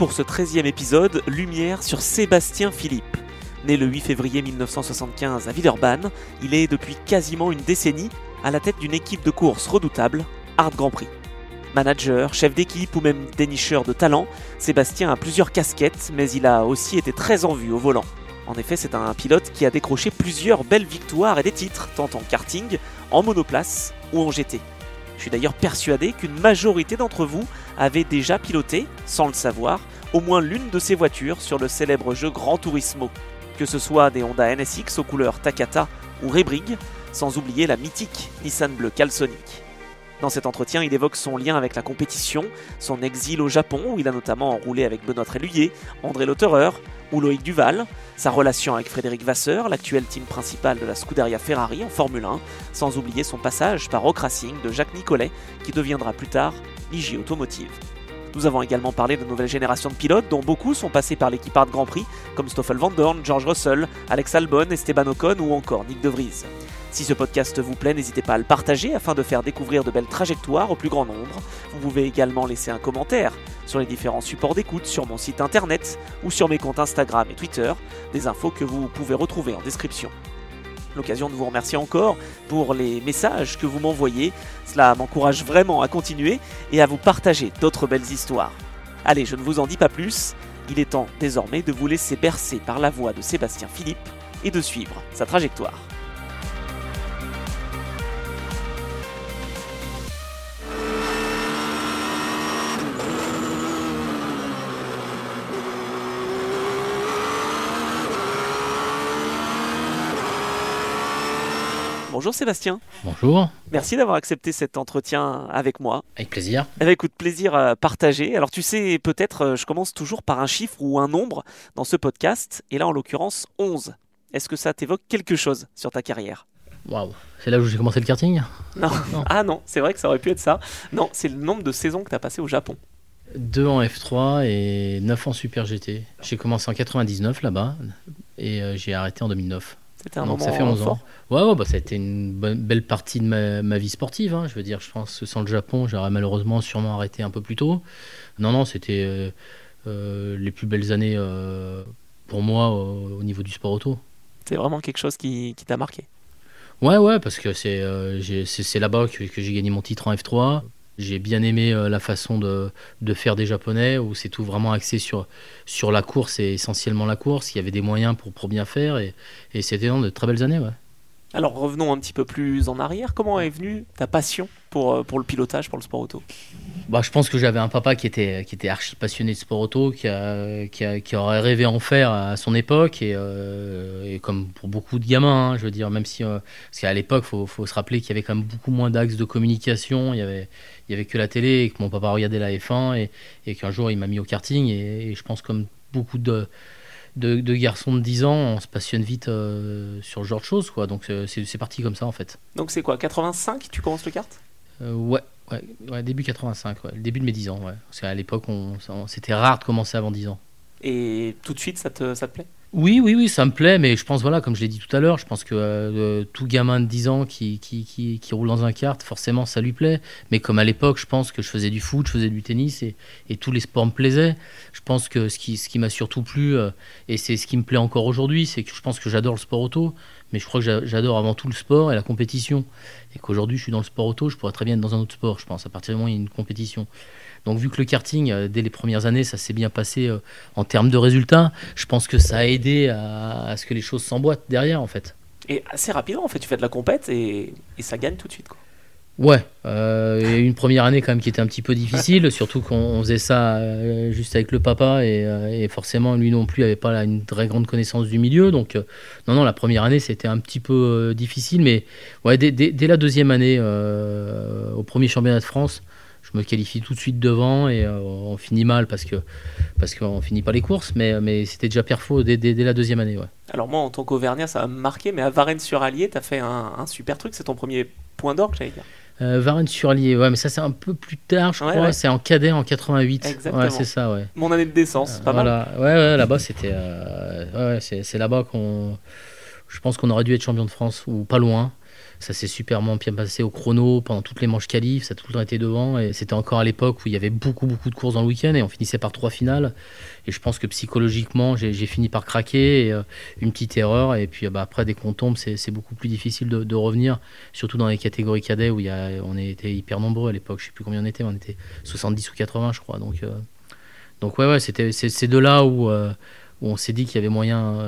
Pour ce 13e épisode, lumière sur Sébastien Philippe. Né le 8 février 1975 à Villeurbanne, il est depuis quasiment une décennie à la tête d'une équipe de course redoutable, Art Grand Prix. Manager, chef d'équipe ou même dénicheur de talent, Sébastien a plusieurs casquettes, mais il a aussi été très en vue au volant. En effet, c'est un pilote qui a décroché plusieurs belles victoires et des titres, tant en karting, en monoplace ou en GT. Je suis d'ailleurs persuadé qu'une majorité d'entre vous avait déjà piloté, sans le savoir, au moins l'une de ces voitures sur le célèbre jeu Gran Turismo, que ce soit des Honda NSX aux couleurs Takata ou Rebrig, sans oublier la mythique Nissan Bleu Calsonic. Dans cet entretien, il évoque son lien avec la compétition, son exil au Japon, où il a notamment enroulé avec Benoît Tréluyer, André Lautereur ou Loïc Duval, sa relation avec Frédéric Vasseur, l'actuel team principal de la Scuderia Ferrari en Formule 1, sans oublier son passage par Rock Racing de Jacques Nicolet, qui deviendra plus tard IG Automotive. Nous avons également parlé de nouvelles générations de pilotes, dont beaucoup sont passés par l'équipe Art Grand Prix, comme Stoffel Van Dorn, George Russell, Alex Albon, Esteban Ocon ou encore Nick De Vries. Si ce podcast vous plaît, n'hésitez pas à le partager afin de faire découvrir de belles trajectoires au plus grand nombre. Vous pouvez également laisser un commentaire sur les différents supports d'écoute sur mon site internet ou sur mes comptes Instagram et Twitter, des infos que vous pouvez retrouver en description. L'occasion de vous remercier encore pour les messages que vous m'envoyez, cela m'encourage vraiment à continuer et à vous partager d'autres belles histoires. Allez, je ne vous en dis pas plus, il est temps désormais de vous laisser bercer par la voix de Sébastien Philippe et de suivre sa trajectoire. Bonjour Sébastien. Bonjour. Merci d'avoir accepté cet entretien avec moi. Avec plaisir. Avec de plaisir à partager. Alors tu sais, peut-être, euh, je commence toujours par un chiffre ou un nombre dans ce podcast, et là en l'occurrence 11. Est-ce que ça t'évoque quelque chose sur ta carrière? Waouh, c'est là où j'ai commencé le karting? Non. Ah non, c'est vrai que ça aurait pu être ça. Non, c'est le nombre de saisons que tu as passé au Japon. 2 en F3 et 9 en Super GT. J'ai commencé en 99 là-bas et euh, j'ai arrêté en 2009. C'était un Donc ça fait 11 ans. Ouais, ouais bah, ça a été une belle partie de ma, vie sportive. Hein. Je veux dire, je pense que sans le Japon, j'aurais malheureusement sûrement arrêté un peu plus tôt. Non, non, c'était euh, euh, les plus belles années euh, pour moi au, niveau du sport auto. C'est vraiment quelque chose qui, qui t'a marqué Ouais, ouais, parce que c'est c'est là-bas que, que j'ai gagné mon titre en F3. J'ai bien aimé euh, la façon de, faire des Japonais, où c'est tout vraiment axé sur, la course et essentiellement la course. Il y avait des moyens pour, pour bien faire et, et c'était de très belles années. Ouais. Alors revenons un petit peu plus en arrière. Comment est venue ta passion pour, euh, pour le pilotage, pour le sport auto? Bah, Je pense que j'avais un papa qui était, qui était archi passionné de sport auto, qui, a, qui, aurait rêvé en faire à son époque, et, euh, comme pour beaucoup de gamins, hein, je veux dire, même si... Euh, parce qu'à l'époque, il faut, faut, se rappeler qu'il y avait quand même beaucoup moins d'axes de communication, il y avait, il y avait que la télé, et que mon papa regardait la F1, et, qu'un jour il m'a mis au karting, et je pense comme beaucoup de de, garçons de 10 ans, on se passionne vite euh, sur ce genre de choses, quoi. Donc euh, c'est parti comme ça, en fait. Donc c'est quoi, 85 tu commences le kart? Euh, ouais, ouais, début 85, ouais, le début de mes 10 ans, ouais. Parce qu'à l'époque, on, c'était rare de commencer avant 10 ans. Et tout de suite, ça te, ça te plaît? Oui, oui, oui, ça me plaît, mais je pense, voilà, comme je l'ai dit tout à l'heure, je pense que euh, tout gamin de 10 ans qui, qui, roule dans un kart, forcément, ça lui plaît. Mais comme à l'époque, je pense que je faisais du foot, je faisais du tennis et, et tous les sports me plaisaient. Je pense que ce qui, ce qui m'a surtout plu, euh, et c'est ce qui me plaît encore aujourd'hui, c'est que je pense que j'adore le sport auto, mais je crois que j'adore avant tout le sport et la compétition. Et qu'aujourd'hui, je suis dans le sport auto, je pourrais très bien être dans un autre sport, je pense, à partir du moment où il y a une compétition. Donc vu que le karting, euh, dès les premières années, ça s'est bien passé euh, en termes de résultats, je pense que ça a aidé à, ce que les choses s'emboîtent derrière en fait. Et assez rapidement en fait, tu fais de la compète et, ça gagne tout de suite quoi. Ouais, euh, une première année quand même qui était un petit peu difficile, surtout qu'on faisait ça juste avec le papa et, forcément lui non plus avait pas une très grande connaissance du milieu. Donc non, non, la première année c'était un petit peu difficile, mais ouais, dès, dès, la deuxième année, au premier championnat de France, je me qualifie tout de suite devant et on finit mal parce que parce qu'on finit pas les courses, mais, mais c'était déjà perfo dès, dès, la deuxième année. Ouais. Alors moi, en tant qu'Auvergnat, ça m'a marqué, mais à Varennes-sur-Allier, tu as fait un, un, super truc, c'est ton premier point d'orgue, j'allais dire. Euh, Varennes-sur-Allier, ouais, mais ça c'est un peu plus tard, je crois. C'est en cadet en 88. Exactement. Ouais, c'est ça, ouais. Mon année de décence, pas voilà. mal. Ouais, ouais, là-bas c'était. Euh, ouais, c'est là-bas qu'on. Je pense qu'on aurait dû être champion de France ou pas loin. Ça s'est super bien passé au chrono pendant toutes les manches qualifs, ça a tout le temps été devant. Et c'était encore à l'époque où il y avait beaucoup, beaucoup de courses dans le week-end et on finissait par trois finales. Et je pense que psychologiquement, j'ai fini par craquer. Euh, une petite erreur. Et puis bah, après, dès qu'on tombe, c'est beaucoup plus difficile de, revenir, surtout dans les catégories cadets où on était hyper nombreux à l'époque. Je sais plus combien on était, mais on était 70 ou 80, je crois. Donc, euh, ouais, ouais, c'est de là où, euh, où on s'est dit qu'il y avait moyen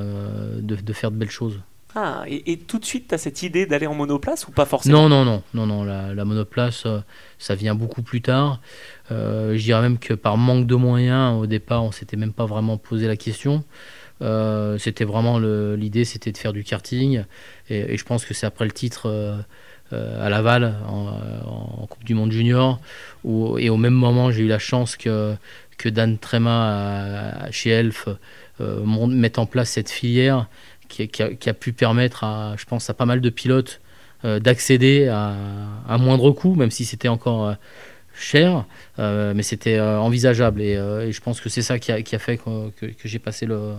de faire de belles choses. Ah, et, tout de suite, tu as cette idée d'aller en monoplace ou pas forcément Non, non, non, non, non. La, monoplace, euh, ça vient beaucoup plus tard. Euh, je dirais même que par manque de moyens, au départ, on s'était même pas vraiment posé la question. Euh, c'était vraiment l'idée, c'était de faire du karting. Et, je pense que c'est après le titre à Laval, en, Coupe du Monde Junior, où, et au même moment, j'ai eu la chance que, que Dan Trema, chez Elf, mette en place cette filière qui, a, pu permettre, à, je pense, à pas mal de pilotes euh, d'accéder à un moindre coût, même si c'était encore euh, cher, euh, mais c'était envisageable. Et, je pense que c'est ça qui a, fait que, j'ai passé le,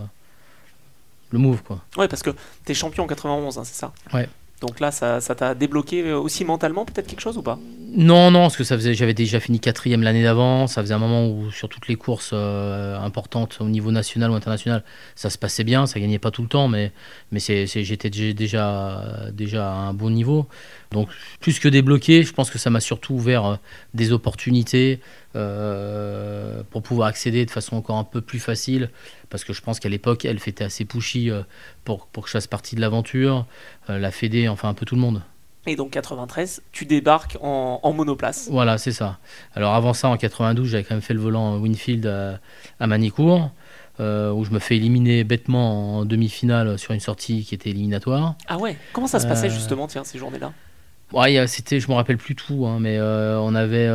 le move. Quoi. Ouais, parce que tu es champion en 91, hein, c'est ça? Ouais. Donc là, ça t'a débloqué aussi mentalement peut-être quelque chose ou pas? Non, non, parce que ça faisait, j'avais déjà fini quatrième l'année d'avant. Ça faisait un moment où sur toutes les courses euh, importantes au niveau national ou international, ça se passait bien. Ça gagnait pas tout le temps, mais mais c'est, j'étais déjà déjà à un bon niveau. Donc plus que débloqué, je pense que ça m'a surtout ouvert euh, des opportunités euh, pour pouvoir accéder de façon encore un peu plus facile, parce que je pense qu'à l'époque, elle était assez pushy euh, pour, pour que je fasse partie de l'aventure, la Fédé, enfin un peu tout le monde. Et donc 93, tu débarques en, monoplace. Voilà, c'est ça. Alors avant ça, en 92, j'avais quand même fait le volant Winfield à, Manicourt. où je me fais éliminer bêtement en demi-finale sur une sortie qui était éliminatoire. Ah ouais Comment ça se passait justement, tiens, ces journées-là? Ouais, c'était, je me rappelle plus tout, hein, mais euh, on avait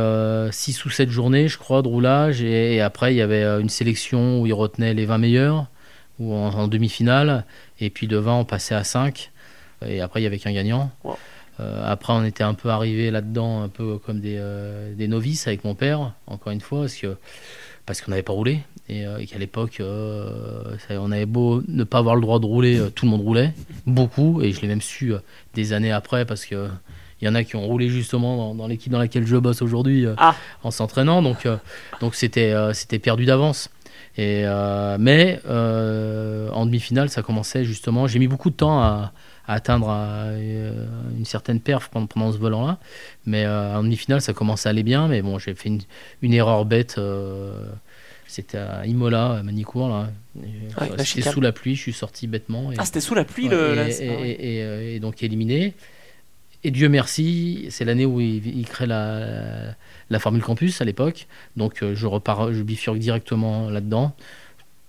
6 euh, ou 7 journées, je crois, de roulage. Et, après, il y avait euh, une sélection où ils retenaient les 20 meilleurs, ou en, demi-finale. Et puis de 20, on passait à 5. Et après, il y avait qu'un gagnant. après, on était un peu arrivé là-dedans, un peu comme des, des, novices avec mon père, encore une fois, parce que parce qu'on n'avait pas roulé et, qu'à l'époque on avait beau ne pas avoir le droit de rouler tout le monde roulait beaucoup et je l'ai même su des années après parce que il y en a qui ont roulé justement dans, l'équipe dans laquelle je bosse aujourd'hui euh, ah. en s'entraînant. Donc, euh, donc c'était, euh, c'était perdu d'avance. Et, mais en demi-finale, ça commençait justement. J'ai mis beaucoup de temps à, atteindre une certaine perf pendant, pendant ce volant-là. Mais en demi-finale, ça commençait à aller bien. Mais bon, j'ai fait une, erreur bête. c'était à Imola, à Manicourt. Là. c'était sous la pluie, je suis sorti bêtement. ah, c'était sous la pluie le, et, et, donc éliminé. Et Dieu merci, c'est l'année où il, crée la, la, Formule Campus à l'époque. Donc euh, je repars, je bifurque directement là-dedans.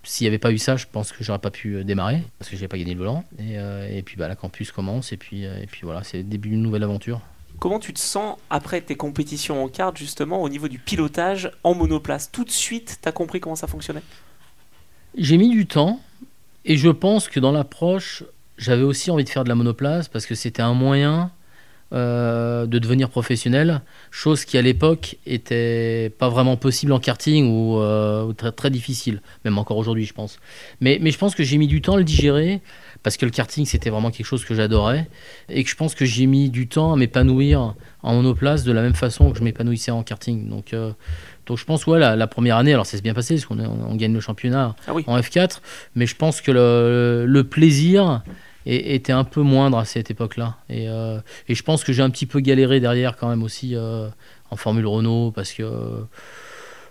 S'il n'y avait pas eu ça, je pense que j'aurais pas pu euh, démarrer parce que j'ai pas gagné le volant. Et, euh, et, puis bah, la campus commence et puis, et puis voilà, c'est le début d'une nouvelle aventure. Comment tu te sens après tes compétitions en kart justement au niveau du pilotage en monoplace? Tout de suite, tu as compris comment ça fonctionnait? J'ai mis du temps et je pense que dans l'approche, j'avais aussi envie de faire de la monoplace parce que c'était un moyen euh, de devenir professionnel, chose qui à l'époque était pas vraiment possible en karting ou, euh, très, très, difficile, même encore aujourd'hui je pense. Mais, mais je pense que j'ai mis du temps à le digérer parce que le karting c'était vraiment quelque chose que j'adorais et que je pense que j'ai mis du temps à m'épanouir en monoplace de la même façon que je m'épanouissais en karting. Donc, euh, donc je pense ouais la, la, première année alors ça s'est bien passé parce qu'on on, gagne le championnat ah en F4, mais je pense que le, le plaisir et, était un peu moindre à cette époque-là. Et, euh, et, je pense que j'ai un petit peu galéré derrière quand même aussi euh, en Formule Renault parce que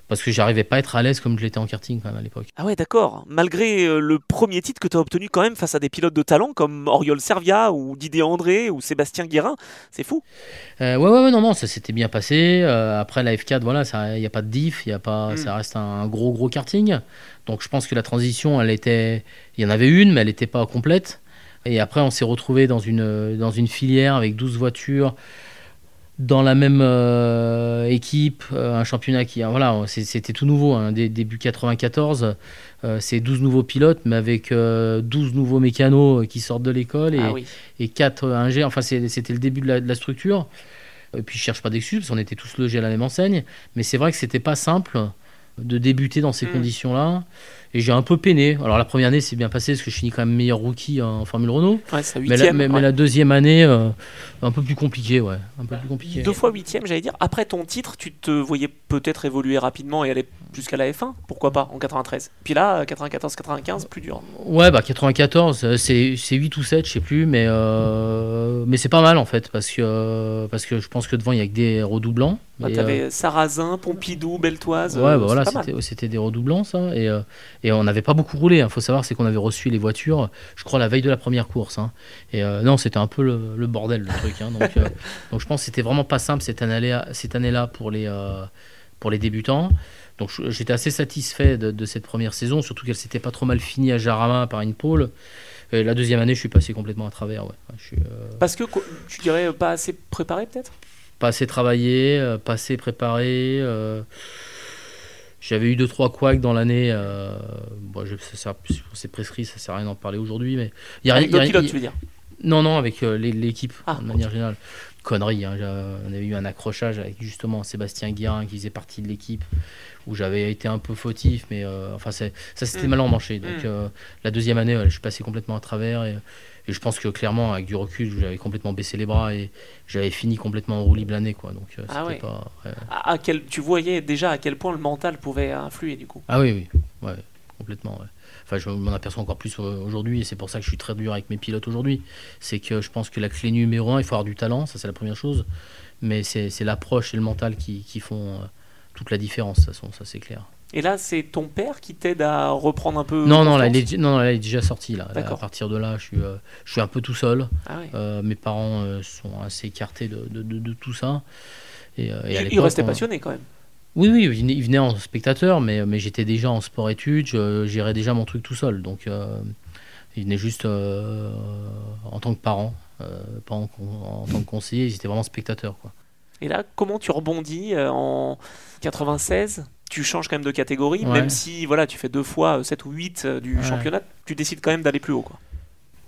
parce que j'arrivais pas à être à l'aise comme je l'étais en karting quand même à l'époque. Ah ouais, d'accord. Malgré euh, le premier titre que tu as obtenu quand même face à des pilotes de talent comme Oriol Servia ou Didier André ou Sébastien Guérin, c'est fou. ouais, ouais, ouais, non, non, ça s'était bien passé. après la F4, voilà, il n'y a pas de diff, y a pas, hmm. ça reste un gros, gros karting. Donc je pense que la transition, elle était, il y en avait une, mais elle n'était pas complète. Et après, on s'est retrouvé dans une, dans une filière avec 12 voitures dans la même euh, équipe, euh, un championnat qui, voilà, c'était tout nouveau, hein, début 94, c'est 12 nouveaux pilotes, mais avec 12 nouveaux mécanos qui sortent de l'école et, ah et 4 ingés, enfin c'était le début de la, de la, structure. Et puis je cherche pas d'excuses, parce qu'on était tous logés à la même enseigne, mais c'est vrai que c'était pas simple de débuter dans ces mm. conditions-là. Et j'ai un peu peiné. Alors la première année, c'est bien passé parce que je finis quand même meilleur rookie en Formule Renault. mais, la, mais, la deuxième année, euh, un peu plus compliqué, ouais. Un peu plus compliqué. Deux fois huitième, j'allais dire. Après ton titre, tu te voyais peut-être évoluer rapidement et aller jusqu'à la F1, pourquoi pas, en 93. Puis là, 94-95, plus dur. Ouais, bah 94, euh, c'est 8 ou 7, je sais plus, mais, euh, mais c'est pas mal en fait, parce que, parce que je pense que devant, il y a que des redoublants. Bah, T'avais euh... Sarrazin, Pompidou, Beltoise. Ouais, bah, voilà, c'était des redoublants, ça. Et, et on n'avait pas beaucoup roulé. Il hein. faut savoir, c'est qu'on avait reçu les voitures, je crois, la veille de la première course. Hein. Et non, c'était un peu le, bordel, le truc. Hein. Donc, donc je pense que c'était vraiment pas simple cette année-là année pour, les, pour les débutants. Donc j'étais assez satisfait de, cette première saison, surtout qu'elle s'était pas trop mal finie à Jarama par une pole. Et la deuxième année, je suis passé complètement à travers. Ouais. Euh, Parce que tu dirais pas assez préparé peut-être? Pas assez travaillé, euh, pas assez préparé. Euh, j'avais eu deux trois couacs dans l'année. Bon, c'est prescrit, ça sert à rien d'en parler aujourd'hui, mais il y a rien. tu veux dire Non, non, avec l'équipe ah, de manière générale connerie. Hein. On avait eu un accrochage avec justement Sébastien Guérin qui faisait partie de l'équipe où j'avais été un peu fautif, mais euh, enfin ça s'était mm. mal emmanché. Donc mm. euh, la deuxième année, je suis passé complètement à travers et, je pense que clairement, avec du recul, j'avais complètement baissé les bras et j'avais fini complètement en roue libre l'année. Quoi. Donc, euh, ah pas, à, quel, tu voyais déjà à quel point le mental pouvait influer du coup Ah oui, oui, ouais, complètement. Enfin, je m'en aperçois encore plus aujourd'hui et c'est pour ça que je suis très dur avec mes pilotes aujourd'hui. C'est que je pense que la clé numéro un, il faut avoir du talent, ça c'est la première chose, mais c'est l'approche et le mental qui, qui font toute la différence, ça, ça c'est clair. Et là, c'est ton père qui t'aide à reprendre un peu Non, non, là, il est, non, déjà sorti. Là. à partir de là, je suis, euh, je suis un peu tout seul. Ah euh, mes parents euh, sont assez écartés de, de, de, tout ça. Et, et il restait passionné quand même. Oui, oui, il venait, en spectateur, mais, mais j'étais déjà en sport-études, je gérais déjà mon truc tout seul. Donc, il venait juste en tant que parent, pas en, en, tant que conseiller, ils étaient vraiment spectateurs. Quoi. Et là, comment tu rebondis en 96 tu changes quand même de catégorie, même si voilà, tu fais deux fois 7 euh, ou 8 euh, du championnat, tu décides quand même d'aller plus haut. Quoi.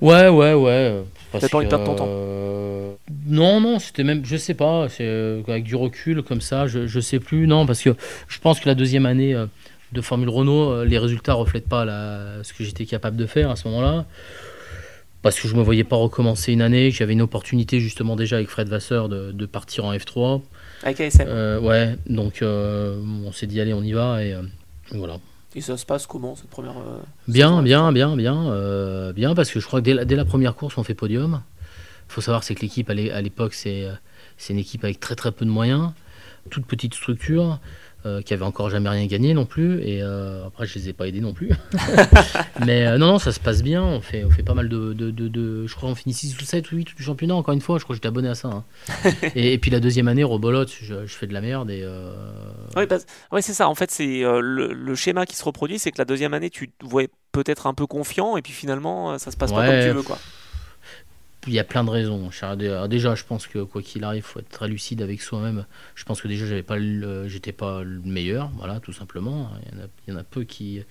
Ouais, ouais, ouais. T'as pas envie de perdre ton temps Non, non, c'était même, je sais pas, avec du recul comme ça, je, je sais plus, non, parce que je pense que la deuxième année de Formule Renault, les résultats reflètent pas la, ce que j'étais capable de faire à ce moment-là parce que je me voyais pas recommencer une année, j'avais une opportunité justement déjà avec Fred Vasseur de, partir en F3. Avec ASM euh, Ouais, donc euh, on s'est dit allez on y va et euh, voilà. Et ça se passe comment cette première Bien, bien, bien, bien, bien, parce que je crois que dès la, dès la première course on fait podium. Il faut savoir c'est que l'équipe à l'époque c'est une équipe avec très très peu de moyens, toute petite structure. Euh, qui avait encore jamais rien gagné non plus. Et euh, après, je les ai pas aidés non plus. Mais euh, non, non, ça se passe bien. On fait, on fait pas mal de, de, de, Je crois qu'on finit 6 ou 7 ou 8 du championnat, encore une fois. Je crois que j'étais abonné à ça. Hein. et, puis la deuxième année, rebolote, je, je fais de la merde. Et, Oui, bah, c'est ça. En fait, c'est le, le, schéma qui se reproduit c'est que la deuxième année, tu te voyais peut-être un peu confiant. Et puis finalement, ça se passe pas comme tu veux. quoi il y a plein de raisons. déjà, je pense que quoi qu'il arrive, il faut être très lucide avec soi-même. Je pense que déjà, j'avais pas, j'étais pas le meilleur, voilà, tout simplement. Il y en a, peu qui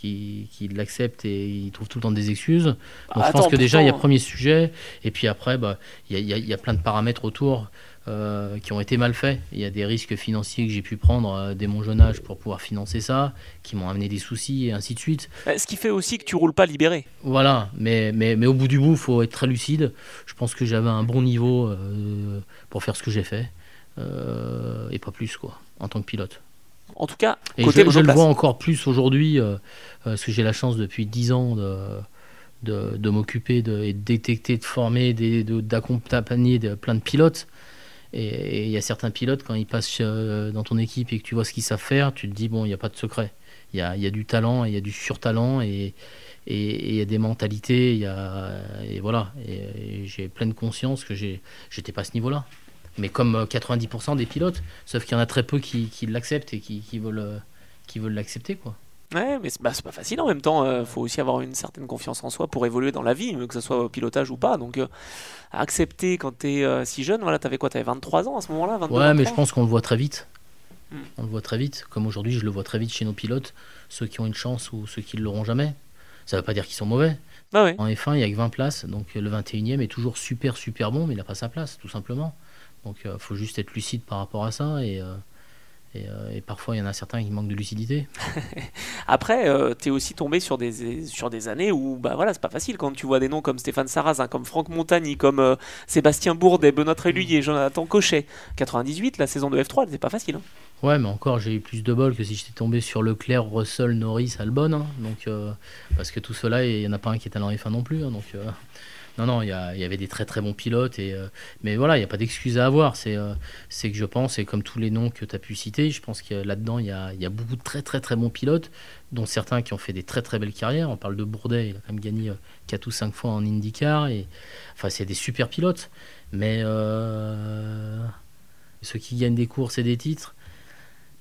qui, qui l'acceptent et ils trouvent tout le temps des excuses. Donc je pense que déjà, il y a premier sujet, et puis après, bah, il, y a, il y a plein de paramètres autour. Euh, qui ont été mal faits. Il y a des risques financiers que j'ai pu prendre euh, dès mon jeune âge pour pouvoir financer ça, qui m'ont amené des soucis et ainsi de suite. Euh, ce qui fait aussi que tu roules pas libéré. Voilà, mais, mais, mais au bout du bout, il faut être très lucide. Je pense que j'avais un bon niveau pour faire ce que j'ai fait, et pas plus, quoi, en tant que pilote. En tout cas, et côté je, je le vois encore plus aujourd'hui, parce que j'ai la chance depuis 10 ans de de, de m'occuper de, et de détecter, de former, d'accompagner de, plein de pilotes. Et il y a certains pilotes, quand ils passent euh, dans ton équipe et que tu vois ce qu'ils savent faire, tu te dis, bon, il n'y a pas de secret. Il y a, du talent, il y a du surtalent, et il y a des mentalités, et voilà. Et, j'ai pleine conscience que j'étais pas à ce niveau-là. Mais comme 90% des pilotes, sauf qu'il y en a très peu qui, l'acceptent et qui, veulent qui veulent l'accepter. quoi. Ouais, mais c'est bah, c'est pas facile en même temps. Il faut aussi avoir une certaine confiance en soi pour évoluer dans la vie, que ce soit au pilotage ou pas. Donc, euh, accepter quand t'es es si jeune, voilà, t'avais quoi T'avais 23 ans à ce moment-là Ouais, mais je pense qu'on le voit très vite. Hmm. On le voit très vite. Comme aujourd'hui, je le vois très vite chez nos pilotes, ceux qui ont une chance ou ceux qui ne l'auront jamais. Ça veut pas dire qu'ils sont mauvais. Bah ouais. En F1, il n'y a que 20 places, donc le 21e est toujours super, super bon, mais il n'a pas sa place, tout simplement. Donc il faut juste être lucide par rapport à ça et. Euh, et, euh, et parfois, il y en a certains qui manquent de lucidité. Après, euh, tu es aussi tombé sur des, sur des années où bah voilà, c'est pas facile quand tu vois des noms comme Stéphane Sarrazin, comme Franck Montagny, comme euh, Sébastien Bourdet, Benoît Tréluyer, Jonathan Cochet. 98, la saison de F3, c'était pas facile. hein. Ouais, mais encore, j'ai eu plus de bol que si j'étais tombé sur Leclerc, Russell, Norris, Albon. hein. donc, euh, parce que tout cela, il n'y en a pas un qui est allé en F1 non plus. hein. donc, non, non, il y, avait des très très bons pilotes. Et, euh, mais voilà, il n'y a pas d'excuse à avoir. C'est euh, c'est que je pense, et comme tous les noms que tu as pu citer, je pense que là-dedans, il y a, y a beaucoup de très très très bons pilotes, dont certains qui ont fait des très très belles carrières. On parle de Bourdet, il a quand même gagné 4 ou 5 fois en IndyCar. Et, enfin, c'est des super pilotes. Mais euh, ceux qui gagnent des courses et des titres,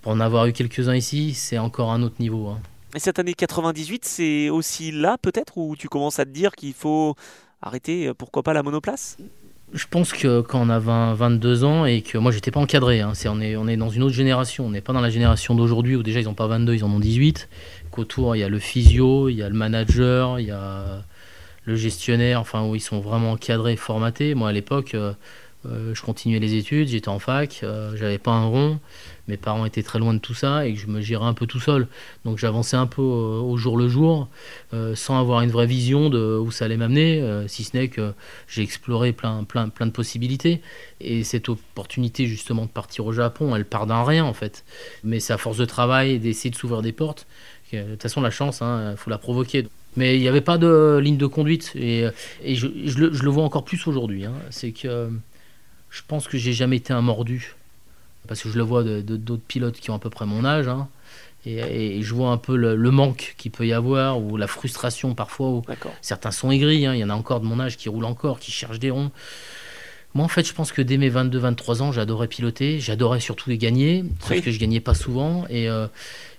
pour en avoir eu quelques-uns ici, c'est encore un autre niveau. hein. Et cette année 98, c'est aussi là peut-être où tu commences à te dire qu'il faut arrêter, euh, pourquoi pas la monoplace? Je pense que quand on a 20, 22 ans et que moi j'étais pas encadré, hein, c'est, on, est, on est dans une autre génération, on n'est pas dans la génération d'aujourd'hui où déjà ils n'ont pas 22, ils en ont 18, qu'autour il y a le physio, il y a le manager, il y a le gestionnaire, enfin où ils sont vraiment encadrés, formatés. Moi à l'époque, euh, euh, je continuais les études, j'étais en fac, euh, j'avais pas un rond, mes parents étaient très loin de tout ça et que je me gérais un peu tout seul. Donc j'avançais un peu euh, au jour le jour, euh, sans avoir une vraie vision de où ça allait m'amener, si ce n'est que j'ai exploré plein, plein, plein de possibilités. Et cette opportunité justement de partir au Japon, elle part d'un rien en fait. Mais c'est à force de travail et d'essayer de s'ouvrir des portes. De toute façon, la chance, il faut la provoquer. Mais il n'y avait pas de ligne de conduite. Et, je le vois encore plus aujourd'hui. hein. C'est que je pense que j'ai jamais été un mordu. Parce que je le vois de de- d'autres pilotes qui ont à peu près mon âge. hein. Et, et je vois un peu le, le manque qu'il peut y avoir, ou la frustration parfois, D'accord. Certains sont aigris, hein, il y en a encore de mon âge qui roulent encore, qui cherchent des ronds. Moi, en fait, je pense que dès mes 22-23 ans, j'adorais piloter, j'adorais surtout les gagner, sauf Oui. que je gagnais pas souvent, et, euh,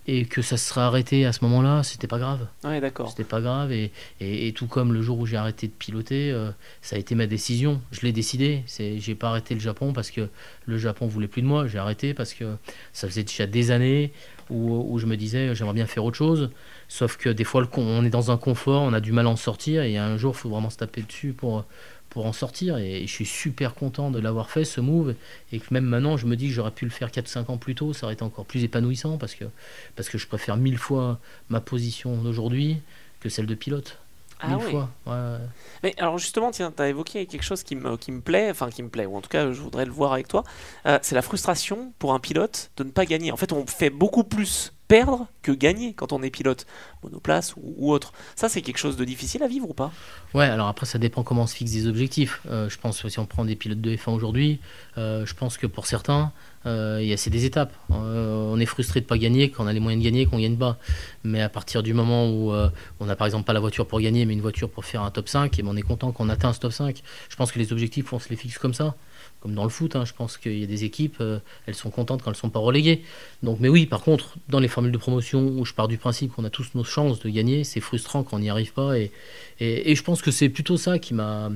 et que ça se serait arrêté à ce moment-là, c'était pas grave. Ouais, d'accord. C'était pas grave, et, et, et tout comme le jour où j'ai arrêté de piloter, euh, ça a été ma décision. Je l'ai décidé. J'ai pas arrêté le Japon parce que le Japon voulait plus de moi. J'ai arrêté parce que ça faisait déjà des années où, où je me disais j'aimerais bien faire autre chose. Sauf que des fois, le on est dans un confort, on a du mal à en sortir, et un jour, il faut vraiment se taper dessus pour, pour en sortir. Et je suis super content de l'avoir fait, ce move, et que même maintenant, je me dis que j'aurais pu le faire 4-5 ans plus tôt, ça aurait été encore plus épanouissant, parce que, parce que je préfère mille fois ma position d'aujourd'hui que celle de pilote. Ah oui. fois. Ouais, ouais. Mais alors justement, tiens, tu as évoqué quelque chose qui me, qui me plaît, enfin qui me plaît, ou en tout cas je voudrais le voir avec toi, Euh, c'est la frustration pour un pilote de ne pas gagner. En fait, on fait beaucoup plus perdre que gagner quand on est pilote, monoplace ou, autre. Ça, c'est quelque chose de difficile à vivre ou pas? Ouais, alors après, ça dépend comment on se fixe des objectifs. Euh, je pense que si on prend des pilotes de F1 aujourd'hui, euh, je pense que pour certains, euh, il y a- c'est des étapes. Euh, on est frustré de pas gagner quand on a les moyens de gagner, qu'on gagne pas. Mais à partir du moment où euh, on n'a par exemple pas la voiture pour gagner, mais une voiture pour faire un top 5, et ben on est content qu'on atteint ce top 5. Je pense que les objectifs, on se les fixe comme ça. Comme dans le foot, hein, je pense qu'il y a des équipes, euh, elles sont contentes quand elles sont pas reléguées. Donc, mais oui, par contre, dans les formules de promotion où je pars du principe qu'on a tous nos chances de gagner, c'est frustrant quand on n'y arrive pas. Et, et, et je pense que c'est plutôt ça qui m'a.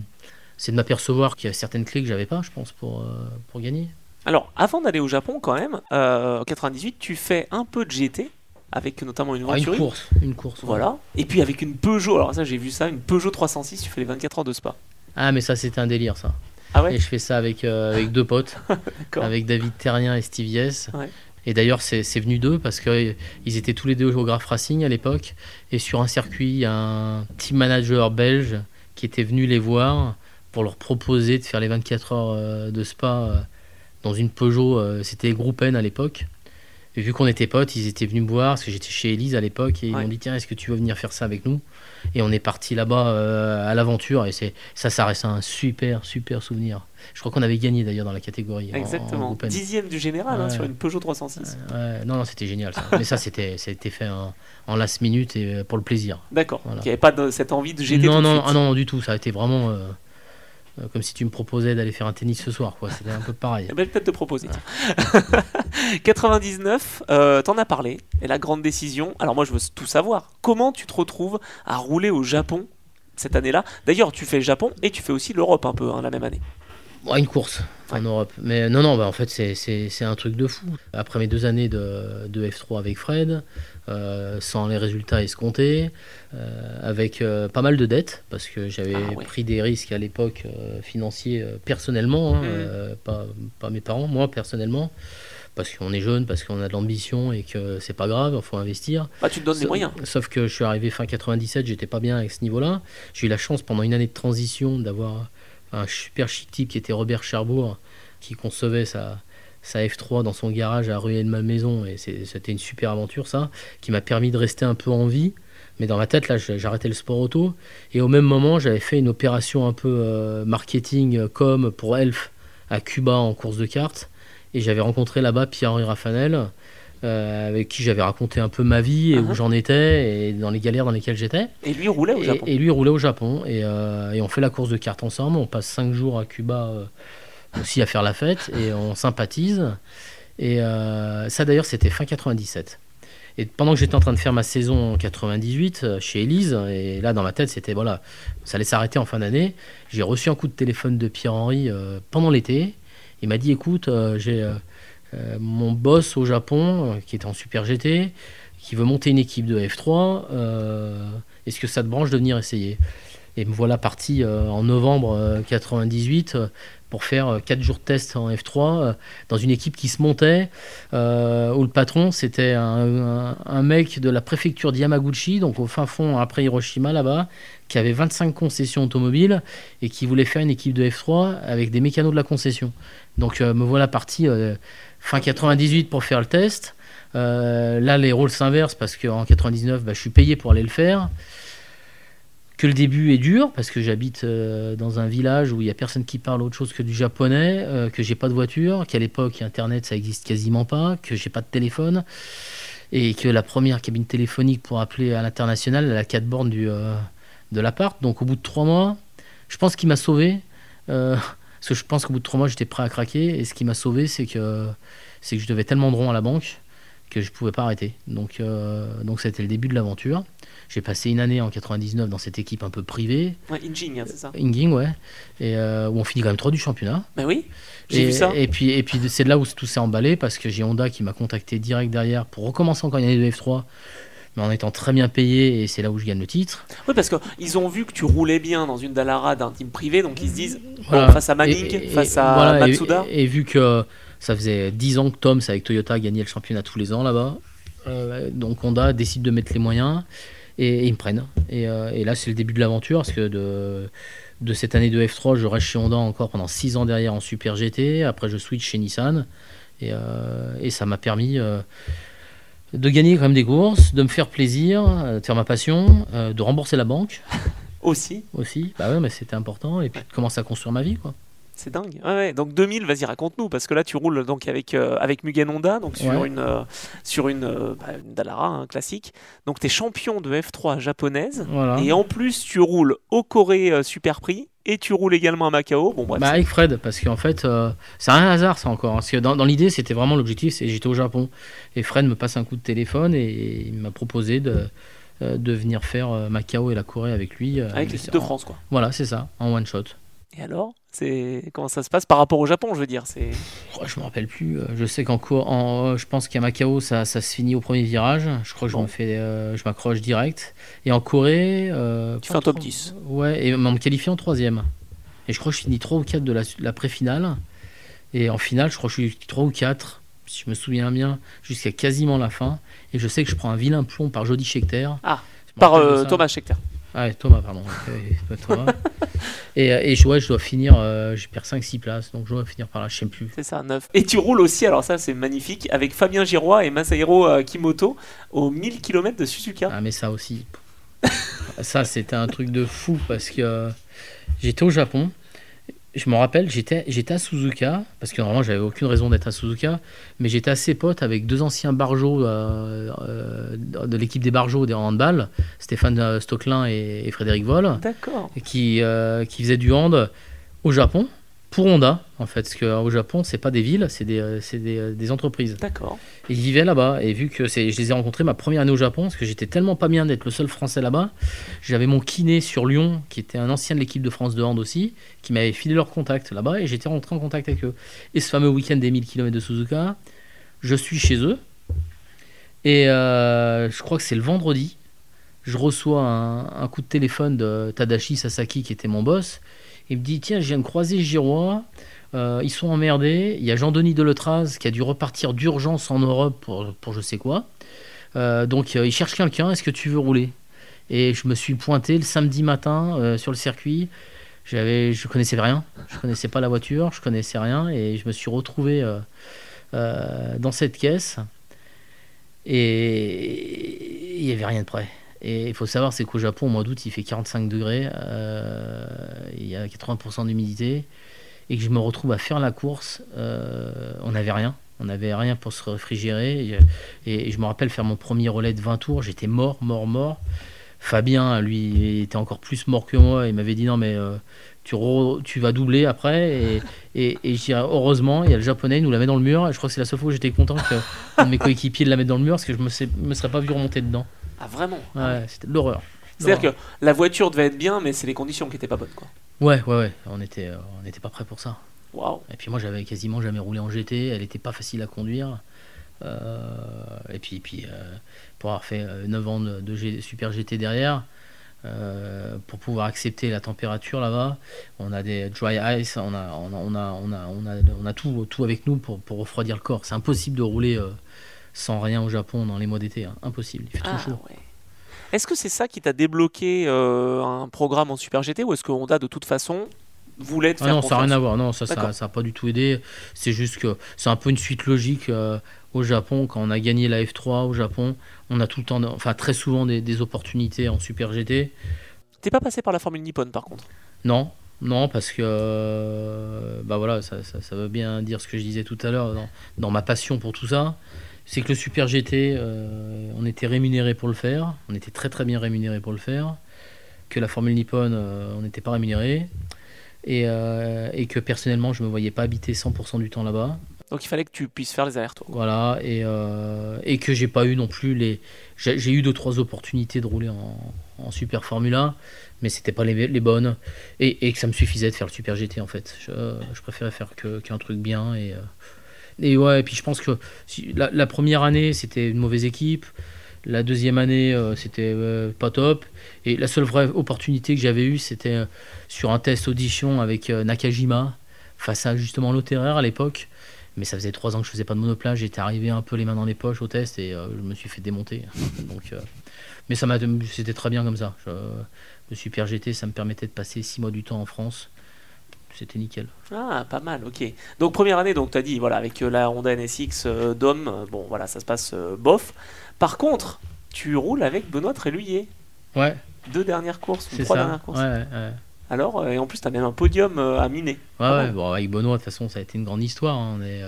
C'est de m'apercevoir qu'il y a certaines clés que j'avais pas, je pense, pour, euh, pour gagner. Alors, avant d'aller au Japon, quand même, euh, en 98, tu fais un peu de GT, avec notamment une Ah, voiture. une course, une course. ouais. Voilà. Et puis avec une Peugeot, alors ça j'ai vu ça, une Peugeot 306, tu fais les 24 heures de Spa. Ah, mais ça, c'était un délire, ça. Ah ouais Et je fais ça avec, euh, avec deux potes, avec David Terrien et Steve Yes. Ouais. Et d'ailleurs, c'est venu d'eux parce qu'ils étaient tous les deux au Géographe Racing à l'époque. Et sur un circuit, il y a un team manager belge qui était venu les voir pour leur proposer de faire les 24 heures euh, de spa euh, dans une Peugeot. euh, C'était Groupe N à l'époque. Et vu qu'on était potes, ils étaient venus me voir parce que j'étais chez Elise à l'époque et ils m'ont dit tiens est-ce que tu veux venir faire ça avec nous? Et on est parti là-bas euh, à l'aventure et c'est ça ça reste un super super souvenir. Je crois qu'on avait gagné d'ailleurs dans la catégorie. en- en Exactement. Groupe N. Dixième du général hein, sur une Peugeot 306. Ouais, non, non, c'était génial ça. Mais ça, c'était, été fait en, en last minute et euh, pour le plaisir. D'accord. Voilà. Il n'y avait pas de, cette envie de GT tout non, de non, suite. ah non, du tout. Ça a été vraiment. euh, Euh, comme si tu me proposais d'aller faire un tennis ce soir, quoi. C'était un peu pareil. Eh ben, peut-être te proposer. 99, euh, t'en as parlé, et la grande décision. Alors moi, je veux tout savoir. Comment tu te retrouves à rouler au Japon cette année-là? D'ailleurs, tu fais le Japon et tu fais aussi l'Europe un peu hein, la même année. une course en Europe. Mais non, non, bah, en fait, c'est un truc de fou. Après mes deux années de, de F3 avec Fred, euh, sans les résultats escomptés, euh, avec euh, pas mal de dettes, parce que j'avais ah pris des risques à l'époque financiers personnellement, hein, mmh. pas, pas, mes parents, moi personnellement, parce qu'on est jeune, parce qu'on a de l'ambition et que c'est pas grave, il faut investir. Ah, tu te donnes des moyens. Sauf que je suis arrivé fin 97, j'étais pas bien avec ce niveau-là. J'ai eu la chance pendant une année de transition d'avoir un super chic type qui était Robert Cherbourg, qui concevait sa, sa F3 dans son garage à ruelle de ma maison. Et c'était une super aventure, ça, qui m'a permis de rester un peu en vie. Mais dans ma tête, là, j'arrêtais le sport auto. Et au même moment, j'avais fait une opération un peu euh, marketing euh, comme pour Elf à Cuba en course de cartes. Et j'avais rencontré là-bas Pierre-Henri Raffanel, euh, avec qui j'avais raconté un peu ma vie et où uh-huh. j'en étais et dans les galères dans lesquelles j'étais. Et lui roulait au Japon. Et, lui roulait au Japon. Et, et, on fait la course de cartes ensemble. On passe cinq jours à Cuba aussi à faire la fête et on sympathise. Et euh, ça d'ailleurs c'était fin 97. Et pendant que j'étais en train de faire ma saison en 98 euh, chez Elise, et là dans ma tête c'était voilà, ça allait s'arrêter en fin d'année, j'ai reçu un coup de téléphone de Pierre-Henri euh, pendant l'été. Il m'a dit écoute, j'ai mon boss au Japon qui est en Super GT, qui veut monter une équipe de F3. Est-ce que ça te branche de venir essayer? Et me voilà parti en novembre 98 pour faire 4 euh, jours de test en F3 euh, dans une équipe qui se montait, euh, où le patron c'était un, mec de la préfecture d'Yamaguchi, donc au fin fond après Hiroshima là-bas, qui avait 25 concessions automobiles et qui voulait faire une équipe de F3 avec des mécanos de la concession. Donc me voilà parti fin 98 pour faire le test. là les rôles s'inversent parce qu'en 99 bah, je suis payé pour aller le faire que le début est dur parce que j'habite euh, dans un village où il y a personne qui parle autre chose que du japonais, euh, que j'ai pas de voiture, qu'à l'époque internet ça existe quasiment pas, que j'ai pas de téléphone et que la première cabine téléphonique pour appeler à l'international elle a quatre bornes du euh, de l'appart. Donc au bout de trois mois, je pense qu'il m'a sauvé. parce que je pense qu'au bout de trois mois j'étais prêt à craquer et ce qui m'a sauvé c'est que c'est que je devais tellement de ronds à la banque que je pouvais pas arrêter. Donc donc c'était le début de l'aventure. J'ai passé une année en 99 dans cette équipe un peu privée. Ouais, Inging, hein, c'est ça Inging, ouais. Et euh, où on finit quand même 3 du championnat. Ben oui, j'ai vu ça. Et puis, et puis c'est là où tout s'est emballé parce que j'ai Honda qui m'a contacté direct derrière pour recommencer encore une année de F3 mais en étant très bien payé et c'est là où je gagne le titre. Oui, parce qu'ils ont vu que tu roulais bien dans une Dallara d'un team privé, donc ils se disent face à Manning, face à Matsuda. Et, vu que ça faisait 10 ans que Tom, avec Toyota, gagnait le championnat tous les ans là-bas, euh, donc Honda décide de mettre les moyens et, ils me prennent. Euh, et, là, c'est le début de l'aventure parce que de, de cette année de F3, je reste chez Honda encore pendant 6 ans derrière en Super GT. Après, je switch chez Nissan et, euh, et ça m'a permis euh, de gagner quand même des courses, de me faire plaisir, de faire ma passion, de rembourser la banque. Aussi Aussi, bah ouais, mais c'était important et puis de commencer à construire ma vie, quoi. C'est dingue. Ouais, Donc 2000, vas-y, raconte-nous, parce que là, tu roules donc avec, euh, avec Mugen Honda, donc sur une, euh, sur une, euh, bah, une Dallara hein, classique. Donc tu es champion de F3 japonaise. Et en plus, tu roules au Corée Super Prix et tu roules également à Macao. Bon, bah, avec Fred, parce qu'en fait, c'est un hasard ça encore. Hein, parce que dans, dans l'idée, c'était vraiment l'objectif, c'est j'étais au Japon. Et Fred me passe un coup de téléphone et il m'a proposé de, de venir faire Macao et la Corée avec lui. avec l'équipe de France, quoi. Voilà, c'est ça, en one shot. Et alors c'est comment ça se passe par rapport au Japon, je veux dire. C'est. je me rappelle plus. Euh, je sais qu'en en, je pense qu'à Macao, ça, ça, se finit au premier virage. Je crois que je me fais, euh, je m'accroche direct. Et en Corée, euh, tu fais un top 10. Ouais, et on me qualifie en troisième. Et je crois que je finis 3 ou 4 de la, la pré-finale. Et en finale, je crois que je suis 3 ou 4, si je me souviens bien, jusqu'à quasiment la fin. Et je sais que je prends un vilain plomb par Jody Schechter. Ah, par Thomas Schechter. Ah, Thomas, pardon. et, euh, et je, je dois finir, euh, je perds 5-6 places, donc je dois finir par là, je sais plus. C'est ça, 9. Et tu roules aussi, alors ça c'est magnifique, avec Fabien Giroy et Masahiro euh, Kimoto aux 1000 km de Suzuka. Ah, mais ça aussi. ça, c'était un truc de fou parce que j'étais au Japon je me rappelle, j'étais, j'étais à Suzuka, parce que normalement j'avais aucune raison d'être à Suzuka, mais j'étais assez pote avec deux anciens barjots euh, euh, de l'équipe des barjots des handball, Stéphane Stocklin et, Frédéric. Qui, euh, qui faisaient du hand Au Japon, pour Honda, en fait, parce qu'au Japon, c'est pas des villes, c'est des, euh, des, euh, des entreprises. D'accord. Ils vivaient là-bas. Et vu que je les ai rencontrés ma première année au Japon, parce que j'étais tellement pas bien d'être le seul Français là-bas, j'avais mon kiné sur Lyon, qui était un ancien de l'équipe de France de hand aussi, qui m'avait filé leur contact là-bas, et j'étais rentré en contact avec eux. Et ce fameux week-end des 1000 km de Suzuka, je suis chez eux, et euh, je crois que c'est le vendredi, je reçois un, un coup de téléphone de Tadashi Sasaki, qui était mon boss. Il me dit Tiens, je viens de croiser Giroir. euh, ils sont emmerdés. Il y a Jean-Denis Deletraz qui a dû repartir d'urgence en Europe pour, pour je sais quoi. Euh, donc, euh, il cherche quelqu'un. Est-ce que tu veux rouler? Et je me suis pointé le samedi matin sur le circuit. J'avais, je connaissais rien. Je connaissais pas la voiture. Je connaissais rien. Et je me suis retrouvé dans cette caisse. Et il y avait rien de prêt. Et il faut savoir, c'est qu'au Japon, au mois d'août, il fait 45 degrés, euh, il y a 80% d'humidité, et que je me retrouve à faire la course. euh, on n'avait rien, on n'avait rien pour se réfrigérer. Et, et je me rappelle faire mon premier relais de 20 tours, j'étais mort, mort, mort. Fabien, lui, était encore plus mort que moi. Il m'avait dit non, mais euh, tu, re- tu vas doubler après. Et, et, et je dirais, heureusement, il y a le japonais, il nous la met dans le mur. Et je crois que c'est la seule fois où j'étais content que mes coéquipiers la mette dans le mur parce que je me, sais- me serais pas vu remonter dedans. Ah, vraiment Ouais, c'était de l'horreur. C'est-à-dire que la voiture devait être bien, mais c'est les conditions qui étaient pas bonnes, quoi. Ouais, ouais, ouais. On était, euh, on n'était pas prêt pour ça. Waouh. Et puis moi, j'avais quasiment jamais roulé en GT. Elle était pas facile à conduire. Euh, et puis, puis euh, pour avoir fait euh, 9 ans de, de G- Super GT derrière, pour pouvoir accepter la température là-bas, on a des dry ice, on a, on a, on a, on a, on a, on a tout, tout avec nous pour, pour refroidir le corps. C'est impossible de rouler sans rien au Japon dans les mois d'été. hein. Impossible. Il fait trop Ah, chaud. ouais. Est-ce que c'est ça qui t'a débloqué euh, un programme en Super GT ou est-ce que Honda de toute façon voulait te Ah faire non, ça n'a rien à voir. Non, ça, ça, D'accord. ça a pas du tout aidé. C'est juste que c'est un peu une suite logique euh, au Japon. Quand on a gagné la F3 au Japon, on a tout le temps, enfin très souvent des, des opportunités en Super GT. T'es pas passé par la Formule Nippon par contre? Non, non, parce que euh, bah voilà, ça, ça, ça veut bien dire ce que je disais tout à l'heure dans, dans ma passion pour tout ça. C'est que le Super GT, euh, on était rémunéré pour le faire, on était très très bien rémunéré pour le faire. Que la Formule Nippon, euh, on n'était pas rémunéré. Et, euh, et que personnellement, je me voyais pas habiter 100% du temps là-bas. Donc il fallait que tu puisses faire les allers-retours. Voilà, et, et que j'ai pas eu non plus les. J'ai eu deux trois opportunités de rouler en, en Super Formula, mais c'était pas les, les bonnes, et, et que ça me suffisait de faire le Super GT en fait. Je, je préférais faire que- qu'un truc bien, et, et ouais, et puis je pense que la, première année c'était une mauvaise équipe, la deuxième année euh, c'était euh, pas top, et la seule vraie opportunité que j'avais eue c'était euh, sur un test audition avec Nakajima, face à justement Lotterer à l'époque. Mais ça faisait trois ans que je faisais pas de monoplace, j'étais arrivé un peu les mains dans les poches au test et je me suis fait démonter. Mais ça m'a, c'était très bien comme ça. Je- le Super GT, ça me permettait de passer six mois du temps en France. C'était nickel. Ah, pas mal, ok. Donc première année, donc t'as dit, voilà, avec euh, la Honda NSX euh, Dom, euh, bon voilà, ça se passe euh, bof. Par contre, tu roules avec Benoît Tréluyer. Ouais, Deux dernières courses, ou trois ça. dernières courses. Ouais. Alors, euh, et en plus, t'as même un podium à miner. Ouais, ouais, bon avec Benoît, de toute façon, ça a été une grande histoire. hein. On est,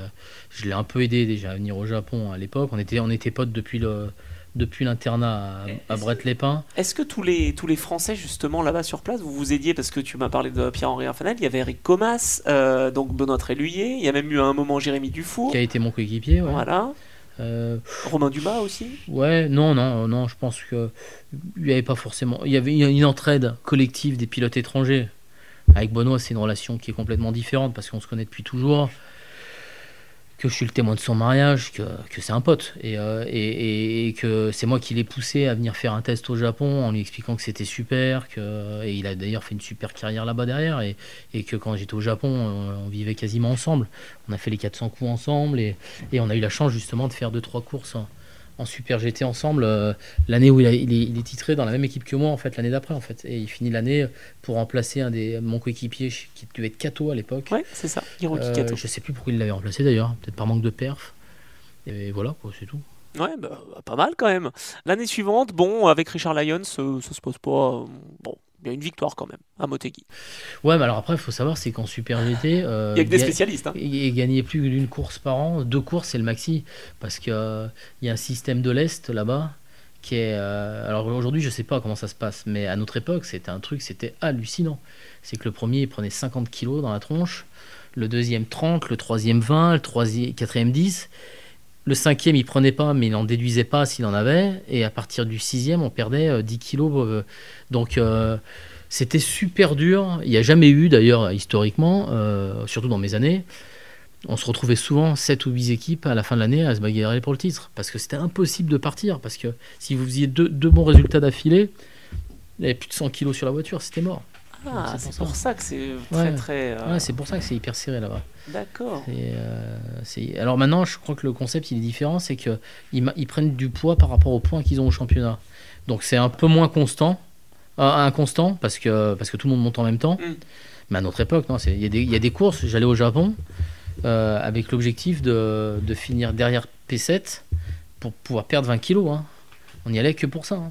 je l'ai un peu aidé déjà à venir au Japon à l'époque. On était, on était potes depuis, le, depuis l'internat à, à Brett-les-Pins. Est-ce que tous les, tous les Français, justement, là-bas sur place, vous vous aidiez Parce que tu m'as parlé de Pierre-Henri Arfanel, il y avait Eric Comas, euh, donc Benoît Tréluyer, il y a même eu à un moment Jérémy Dufour. qui a été mon coéquipier. Ouais. Voilà. Euh, Romain Dumas aussi. Ouais, non, non, non, je pense que il y avait pas forcément. Il y avait une entraide collective des pilotes étrangers. Avec Benoît, c'est une relation qui est complètement différente parce qu'on se connaît depuis toujours. Que je suis le témoin de son mariage, que, que c'est un pote. Et, euh, et, et- et que c'est moi qui l'ai poussé à venir faire un test au Japon en lui expliquant que c'était super. Que, et il a d'ailleurs fait une super carrière là-bas derrière. Et, et que quand j'étais au Japon, on, vivait quasiment ensemble. On a fait les 400 coups ensemble. Et, on a eu la chance justement de faire 2-3 courses en, en Super GT ensemble euh, l'année où il, a- il est, il est titré dans la même équipe que moi en fait l'année d'après en fait et il finit l'année pour remplacer un des mon coéquipier qui devait être Kato à l'époque Ouais, c'est ça, Hiroki Euh, Kato. je sais plus pourquoi il l'avait remplacé d'ailleurs peut-être par manque de perf et voilà quoi c'est tout Ouais, bah, pas mal quand même. L'année suivante, bon, avec Richard Lyons, euh, ça se pose pas. bon, il y a une victoire quand même à Motegi. ouais mais alors après il faut savoir c'est qu'en Super GT euh, Il y a que des spécialistes. Hein. et, gagner plus d'une course par an deux courses c'est le maxi parce que euh, y a un système de l'est là-bas qui est. euh, alors aujourd'hui, je sais pas comment ça se passe, mais à notre époque, c'était un truc, c'était hallucinant. C'est que le premier, il prenait 50 kilos dans la tronche, le deuxième 30, le troisième 20, le troisième, quatrième 10. Le cinquième, il prenait pas, mais il n'en déduisait pas s'il en avait. Et à partir du sixième, on perdait euh, 10 kilos. euh, donc, euh, c'était super dur. Il n'y a jamais eu, d'ailleurs, historiquement, euh, surtout dans mes années, on se retrouvait souvent 7 ou 8 équipes à la fin de l'année à se bagarrer pour le titre. Parce que c'était impossible de partir. Parce que si vous faisiez deux, deux bons résultats d'affilée, il y avait plus de 100 kilos sur la voiture, c'était mort. Ah, c'est pour pour ça que c'est très Ouais. très. euh, Ouais, c'est pour ça que c'est hyper serré là-bas. D'accord. Euh, Alors maintenant, je crois que le concept il est différent, c'est qu'ils ils prennent du poids par rapport aux points qu'ils ont au championnat. Donc c'est un peu moins constant, euh, inconstant, parce que, parce que tout le monde monte en même temps. Mm. Mais à notre époque, non, c'est- il y, a des- il y a des courses, j'allais au Japon euh, avec l'objectif de, de finir derrière P7 pour pouvoir perdre 20 kilos. hein. On n'y allait que pour ça. hein.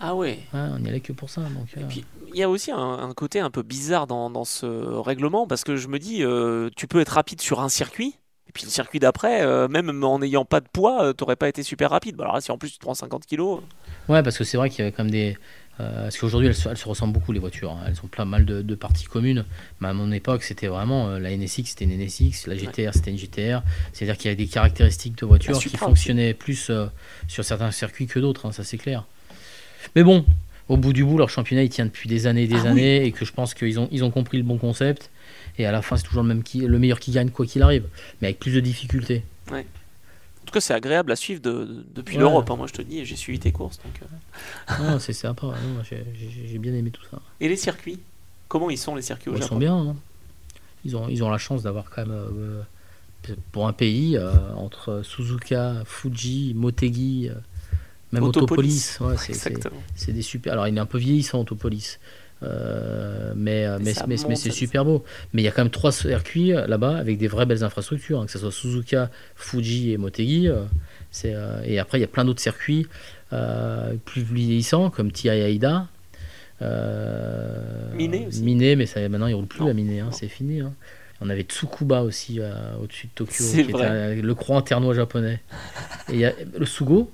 Ah ouais. Ouais, on n'y allait que pour ça. Donc, Et euh, puis, y a aussi un, un côté un peu bizarre dans, dans ce règlement parce que je me dis, euh, tu peux être rapide sur un circuit. Et puis le circuit d'après, euh, même en n'ayant pas de poids, euh, t'aurais pas été super rapide. Bah alors là, si en plus tu te prends 50 kilos, Ouais, parce que c'est vrai qu'il y avait quand même des. euh, parce qu'aujourd'hui, elles, se- elles se ressemblent beaucoup, les voitures. hein. Elles ont plein mal de, de parties communes. Mais à mon époque, c'était vraiment. euh, la NSX, c'était une NSX. La GTR, c'était une GTR. C'est-à-dire qu'il y avait des caractéristiques de voitures qui fonctionnaient plus euh, sur certains circuits que d'autres, hein, ça c'est clair. Mais bon, au bout du bout, leur championnat, il tient depuis des années et des Ah oui. années. Et que je pense qu'ils ont, ils ont compris le bon concept. Et à la fin, c'est toujours le, même qui, le meilleur qui gagne, quoi qu'il arrive. Mais avec plus de difficultés. en tout cas, c'est agréable à suivre de- de- depuis Ouais. l'Europe. hein. Moi, je te dis, j'ai suivi tes courses. Donc, euh. Non, c'est sympa. Non, j'ai- j'ai j'ai bien aimé tout ça. Et les circuits? Comment ils sont les circuits au Bon, ils Japon? sont bien. hein. Ils, ont, ils ont la chance d'avoir quand même, euh, pour un pays, euh, entre Suzuka, Fuji, Motegi, euh, même Autopolis. Ouais, c'est- des super. Alors, il est un peu vieillissant, Autopolis. Euh, mais euh, Mais mais, mais, c'est super beau. Mais il y a quand même trois circuits euh, là-bas avec des vraies belles infrastructures, hein, que ce soit Suzuka, Fuji et Motegi. euh, euh, et après, il y a plein d'autres circuits plus vieillissants comme TI Aida. Miné aussi. Miné, mais ça, maintenant il roule plus Non, à Miné, hein, c'est fini. hein. On avait Tsukuba aussi au-dessus de Tokyo, qui était le croix internois japonais. Et il y a le Sugo,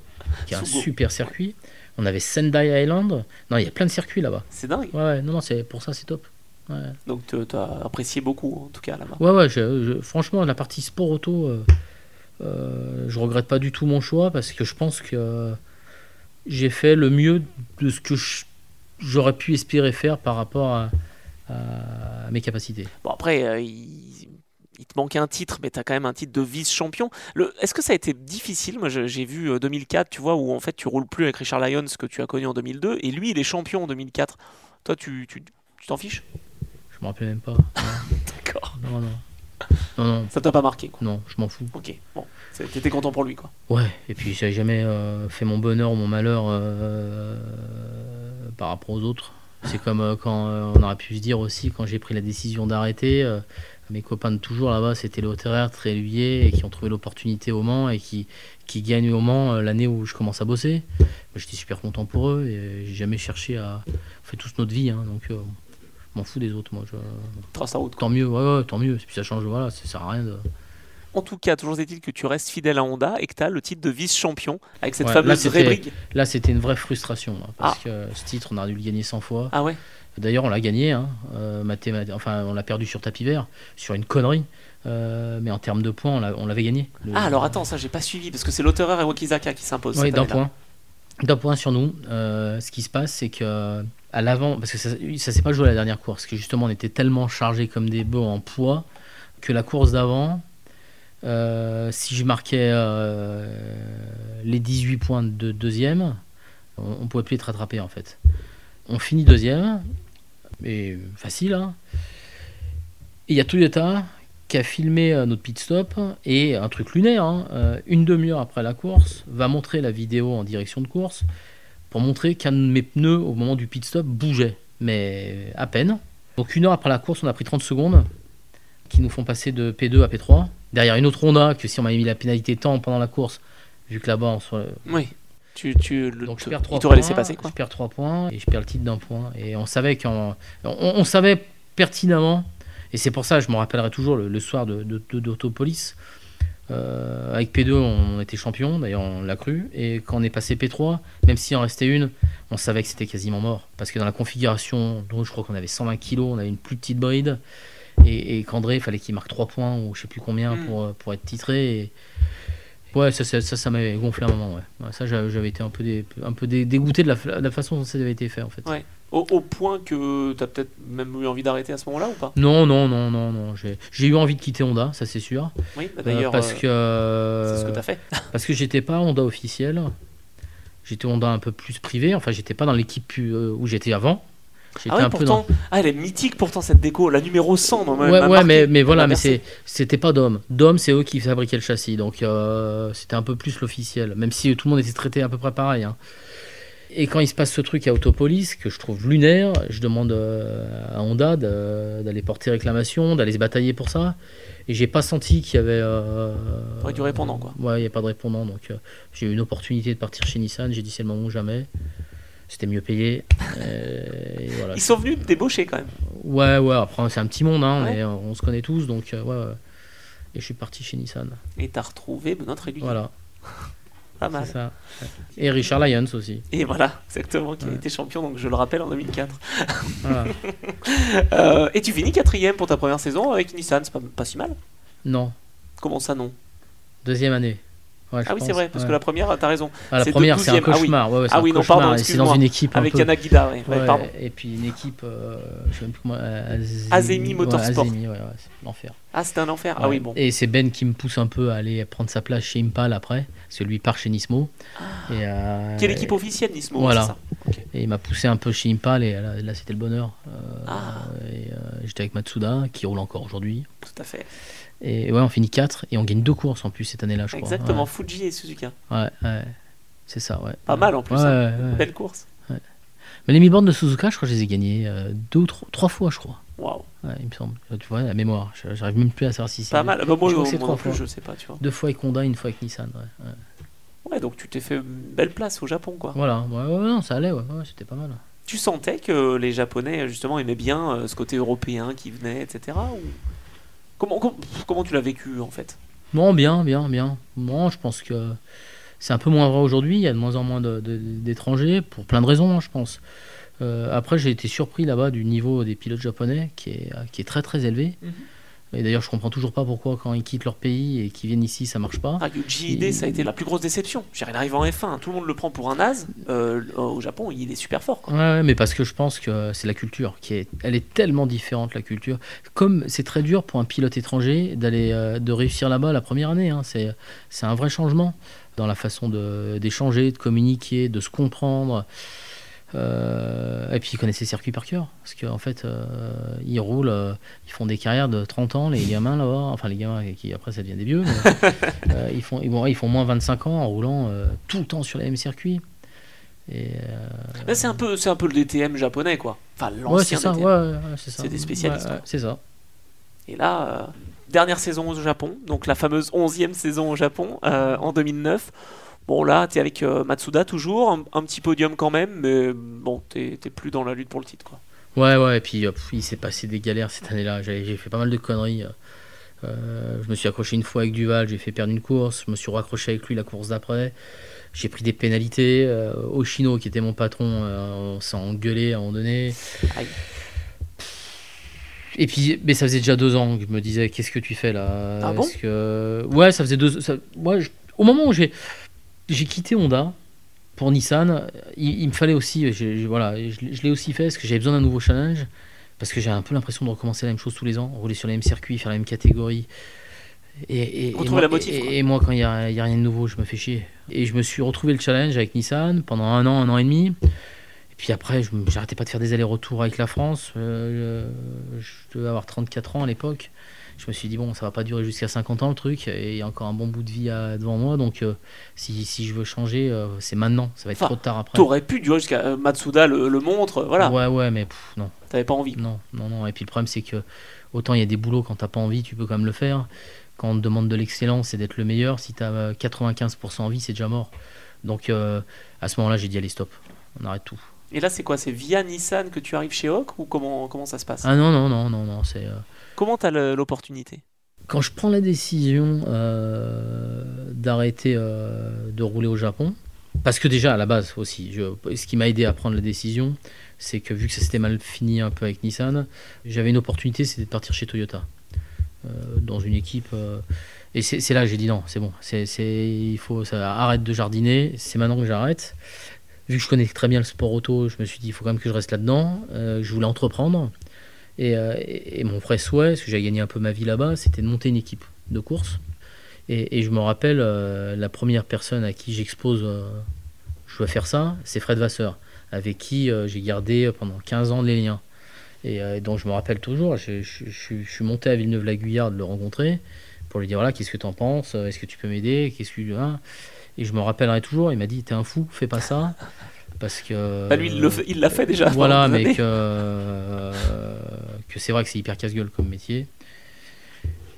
qui est un Sugo. super circuit. On avait Sendai Island. Non, il y a plein de circuits là-bas. C'est dingue. Ouais, non, non, c'est pour ça c'est top. Ouais, Donc, tu as apprécié beaucoup, en tout cas, là-bas. ouais, ouais je- je- franchement, la partie sport auto, euh, euh, je regrette pas du tout mon choix parce que je pense que euh, j'ai fait le mieux de ce que j'aurais pu espérer faire par rapport à, à- à mes capacités. Bon, après, euh, il, il te manque un titre, mais tu as quand même un titre de vice-champion. Est-ce que ça a été difficile? Moi, j'ai vu euh, 2004, tu vois, où en fait, tu roules plus avec Richard Lyons, que tu as connu en 2002, et lui, il est champion en 2004. Toi, tu t'en fiches? Je me rappelle même pas. D'accord. Non, non. Non, non, Ça t'a pas marqué, quoi? non, je m'en fous. Ok, bon. T'étais content pour lui, quoi. Ouais, et puis j'avais jamais euh, fait mon bonheur ou mon malheur euh, par rapport aux autres. C'est comme euh, quand euh, on aurait pu se dire aussi, quand j'ai pris la décision d'arrêter, euh, mes copains de toujours là-bas, c'était les Très Tréluyer, et qui ont trouvé l'opportunité au Mans et qui, qui gagnent au Mans euh, l'année où je commence à bosser. J'étais super content pour eux et j'ai jamais cherché à. On fait tous notre vie, hein, donc euh, je m'en fous des autres. Moi, je... Trace route. Tant mieux, ouais, ouais, tant mieux. Puis ça change, voilà, ça sert à rien de. En tout cas, toujours est-il que tu restes fidèle à Honda et que tu as le titre de vice-champion avec cette Ouais, fameuse Rebrig. Là, c'était une vraie frustration, hein, parce Ah. que ce titre, on aurait dû le gagner 100 fois. Ah ouais D'ailleurs, on l'a gagné, hein, euh, enfin, on l'a perdu sur tapis vert, sur une connerie. Euh, mais en termes de points, on l'a- on l'avait gagné. Le- Ah, alors attends, ça, j'ai pas suivi, parce que c'est l'auteur et Wakizaka qui s'imposent. Oui, d'un point. D'un point sur nous. Euh, ce qui se passe, c'est que à l'avant, parce que ça, ça s'est pas joué à la dernière course, parce que justement, on était tellement chargés comme des bœufs en poids que la course d'avant, euh, si je marquais les 18 points de deuxième, on, on pouvait plus être rattrapé en fait. On finit deuxième, mais facile. Hein. Et il y a Toyota qui a filmé euh, notre pit stop et un truc lunaire, hein, euh, une demi-heure après la course, va montrer la vidéo en direction de course pour montrer qu'un de mes pneus au moment du pit stop bougeait, mais à peine. Donc une heure après la course, on a pris 30 secondes qui nous font passer de P2 à P3. Derrière une autre Honda que si on m'avait mis la pénalité temps pendant la course, vu que là-bas on soit... Oui. Tu, tu, le, Donc je perds 3 il t'aurait points, laissé passer, quoi. je perds 3 points et je perds le titre d'un point. Et on savait qu'en... On, on savait pertinemment, et c'est pour ça je me rappellerai toujours le, le soir de, de, de- d'Autopolis, Euh, avec P2, on était champion, d'ailleurs on l'a cru. Et quand on est passé P3, même s'il en restait une, on savait que c'était quasiment mort. Parce que dans la configuration, donc je crois qu'on avait 120 kg, on avait une plus petite bride. Et, et qu'André, il fallait qu'il marque 3 points ou je sais plus combien Mm. pour, pour être titré. Et... Ouais, ça, ça, ça, ça m'avait gonflé un moment. Ouais. Ouais, ça, j'avais été un peu, dé- un peu dé- dégoûté de la, de la façon dont ça avait été fait en fait. Ouais. Au, au point que tu as peut-être même eu envie d'arrêter à ce moment-là ou pas? Non, non, non, non, non. J'ai eu envie de quitter Honda, ça c'est sûr. Oui, bah, Euh, d'ailleurs, parce euh, que c'est ce que tu as fait. parce que j'étais pas Honda officiel. J'étais Honda un peu plus privé. Enfin, j'étais pas dans l'équipe euh, où j'étais avant. Ah ouais, un peu dans. pourtant, ah, elle est mythique pourtant cette déco, la numéro 100. non, elle Ouais, ouais, marqué. mais, mais voilà, mais c'était pas Dom. Dom, c'est eux qui fabriquaient le châssis, donc euh, c'était un peu plus l'officiel. Même si tout le monde était traité à peu près pareil. hein. Et quand il se passe ce truc à Autopolis, que je trouve lunaire, je demande euh, à Honda d'aller porter réclamation, d'aller se batailler pour ça. Et j'ai pas senti qu'il y avait. euh, Ouais, du répondant, quoi. Ouais, il n'y a pas de répondant. Donc euh, j'ai eu une opportunité de partir chez Nissan. J'ai dit c'est le moment ou jamais. C'était mieux payé. Euh, et voilà. Ils sont venus te débaucher quand même. Ouais, ouais, après c'est un petit monde, hein, Ouais. on se connaît tous, donc euh, ouais, ouais. Et je suis parti chez Nissan. Et t'as retrouvé notre élu. Voilà, Pas mal. ça. Et Richard Lyons aussi. Et voilà, exactement, qui a été champion, donc je le rappelle, en 2004. Voilà. Euh, et tu finis quatrième pour ta première saison avec Nissan, c'est pas, pas si mal. non, Comment ça, non? Deuxième année. Ouais, Ah oui, c'est vrai, parce ouais. que la première, t'as raison. Ah, la première, c'est un 12e. Ah oui. cauchemar. Ouais, Ah un oui, non, cauchemar, pardon, C'est dans une équipe un Avec ouais, Ouais, pardon. et puis une équipe, euh, je sais même plus comment, euh, Azemi, Motorsport. Azemi, ouais, c'est l'enfer. Ah, c'était un enfer. Ah oui, bon. Et c'est Ben qui me pousse un peu à aller prendre sa place chez Impal après, parce que lui part chez Nismo. Et, euh, Quelle équipe officielle, Nismo Voilà. ça. Et il m'a poussé un peu chez Impal et là, là, c'était le bonheur. Euh, Ah. euh, J'étais avec Matsuda qui roule encore aujourd'hui. Tout à fait. Et ouais, on finit 4 et on gagne deux courses en plus cette année-là, je crois. Exactement, Fuji et Suzuka. Ouais, ouais, ouais. c'est ça, ouais. Pas mal en plus. Ouais, hein. Belle course. Mais les mi-bornes de Suzuka, je crois que je les ai gagnés euh, deux ou trois, trois fois, je crois. Waouh, Ouais, il me semble. Tu vois, la mémoire, j'arrive même plus à savoir si c'est. pas mal. Bah, moi, Je crois que c'est trois fois. je sais pas, tu vois. Deux fois avec Honda, une fois avec Nissan. Ouais, ouais. Donc tu t'es fait une belle place au Japon, quoi. Voilà, ouais, ouais, non, ça allait, ouais, ouais, c'était pas mal. Tu sentais que les Japonais, justement, aimaient bien euh, ce côté européen qui venait, etc. Ou... Comment, com- comment tu l'as vécu, en fait? Non, bien, bien, bien. Non, je pense que c'est un peu moins vrai aujourd'hui. Il y a de moins en moins d'étrangers, pour plein de raisons, hein, je pense. Euh, après, j'ai été surpris là-bas du niveau des pilotes japonais, qui est, qui est très très élevé. Mhm. Et d'ailleurs, je comprends toujours pas pourquoi, quand ils quittent leur pays et qu'ils viennent ici, ça marche pas. Ah, Yuji Ide, ça a été la plus grosse déception. Dire, Il arrive en F1, tout le monde le prend pour un as. Euh, au Japon, il est super fort, quoi. Ouais, ouais, mais parce que je pense que c'est la culture qui est, elle est tellement différente la culture. Comme c'est très dur pour un pilote étranger d'aller, euh, de réussir là-bas la première année. hein. C'est, un vrai changement dans la façon de, d'échanger, de communiquer, de se comprendre. Euh, et puis ils connaissent les circuits par cœur, parce qu'en fait euh, ils roulent, euh, ils font des carrières de 30 ans, les gamins là-bas, enfin les gamins qui après ça devient des vieux, mais, ils, font, ils, font moins 25 ans en roulant tout le temps sur les mêmes circuits. Là, c'est un, peu, un peu le DTM japonais, quoi. Enfin, l'ancien DTM. ouais, ouais, ouais, c'est des spécialistes, c'est ça. Et là, dernière saison au Japon, donc la fameuse 11e saison au Japon en 2009. Bon, là, tu es avec euh, Matsuda toujours, un, un petit podium quand même, mais bon, t'es t'es plus dans la lutte pour le titre. Quoi. Ouais, ouais, et puis euh, pff, il s'est passé des galères cette année-là. J'ai fait pas mal de conneries. Euh, je me suis accroché une fois avec Duval, j'ai fait perdre une course. Je me suis raccroché avec lui la course d'après. J'ai pris des pénalités. Euh, Oshino, qui était mon patron, euh, on s'est engueulé à un moment donné. Aïe. Et puis, mais ça faisait déjà deux ans que je me disais, qu'est-ce que tu fais là? Ah bon? Que... Ouais, ça faisait deux. ça- ouais, je- Au moment où j'ai j'ai quitté Honda pour Nissan, il, il me fallait aussi, j'ai- j'ai- voilà, je, l'ai- je l'ai aussi fait parce que j'avais besoin d'un nouveau challenge, parce que j'ai un peu l'impression de recommencer la même chose tous les ans, rouler sur les mêmes circuits, faire la même catégorie. Et, et, Retrouver et moi, la motive, et- moi, quand il n'y a, rien de nouveau, je me fais chier. Et je me suis retrouvé le challenge avec Nissan pendant un an, un an et demi. Et puis après, je j'arrêtais pas de faire des allers-retours avec la France. Euh, je devais avoir 34 ans à l'époque. Je me suis dit, bon, ça va pas durer jusqu'à 50 ans le truc, et il y a encore un bon bout de vie à- devant moi. Donc, euh, si, si je veux changer, euh, c'est maintenant. Ça va être Enfin, trop tard après. T'aurais pu durer jusqu'à euh, Matsuda le, le montre, voilà, Ouais, ouais, mais pff, non, t'avais pas envie. non, non, non. Et puis le problème, c'est que autant il y a des boulots quand t'as pas envie, tu peux quand même le faire. Quand on te demande de l'excellence et d'être le meilleur, si t'as euh, 95% envie, c'est déjà mort. Donc, à ce moment-là, j'ai dit, allez, stop, on arrête tout. Et là, c'est quoi? C'est via Nissan que tu arrives chez Hawk ou comment, comment ça se passe? Ah non, non, non, non, non, c'est. Comment t'as le- l'opportunité? Quand je prends la décision euh, d'arrêter euh, de rouler au Japon, parce que déjà à la base aussi, ce qui m'a aidé à prendre la décision, c'est que vu que ça s'était mal fini un peu avec Nissan, j'avais une opportunité, c'était de partir chez Toyota, euh, dans une équipe. et c'est là que j'ai dit non, c'est bon, il faut ça, arrête de jardiner, c'est maintenant que j'arrête. Vu que je connais très bien le sport auto, je me suis dit il faut quand même que je reste là-dedans. je voulais entreprendre. Euh, et, mon vrai souhait, parce que j'ai gagné un peu ma vie là-bas, c'était de monter une équipe de course. Et, je me rappelle, euh, la première personne à qui j'expose, euh, je dois faire ça, c'est Fred Vasseur, avec qui j'ai gardé pendant 15 ans les liens. Et dont je me rappelle toujours, je, suis monté à Villeneuve-la-Guyard de le rencontrer pour lui dire voilà, qu'est-ce que tu en penses Est-ce que tu peux m'aider Qu'est-ce que hein Et je me rappellerai toujours, il m'a dit T'es un fou, fais pas ça. Parce que. Bah, lui, il l'a fait déjà. Voilà, mais que que c'est vrai que c'est hyper casse-gueule comme métier.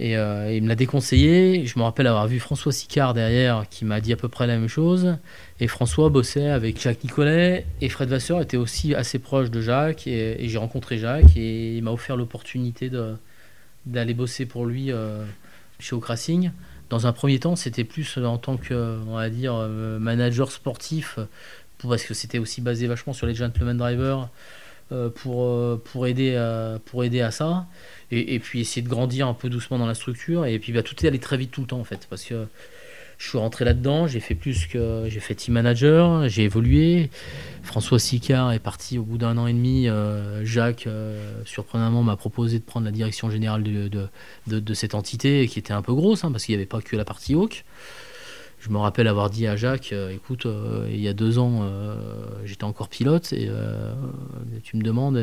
Et euh, il me l'a déconseillé. Je me rappelle avoir vu François Sicard derrière qui m'a dit à peu près la même chose. Et François bossait avec Jacques Nicolet. Et Fred Vasseur était aussi assez proche de Jacques. Et, j'ai rencontré Jacques et il m'a offert l'opportunité d'aller bosser pour lui euh, chez Okrasing. Dans un premier temps, c'était plus en tant que, on va dire, euh, manager sportif, parce que c'était aussi basé vachement sur les gentleman drivers. Euh, pour, euh, pour, aider, à, pour aider à ça. Et, puis essayer de grandir un peu doucement dans la structure. Et puis bah, tout est allé très vite tout le temps en fait. Parce que je suis rentré là-dedans, j'ai fait plus que. J'ai fait team manager, j'ai évolué. François Sicard est parti au bout d'un an et demi. Euh, Jacques, surprenamment, m'a proposé de prendre la direction générale de, de, de, cette entité qui était un peu grosse, hein, parce qu'il n'y avait pas que la partie Hawk je me rappelle avoir dit à Jacques, euh, écoute, euh, il y a deux ans, euh, j'étais encore pilote et tu me demandes.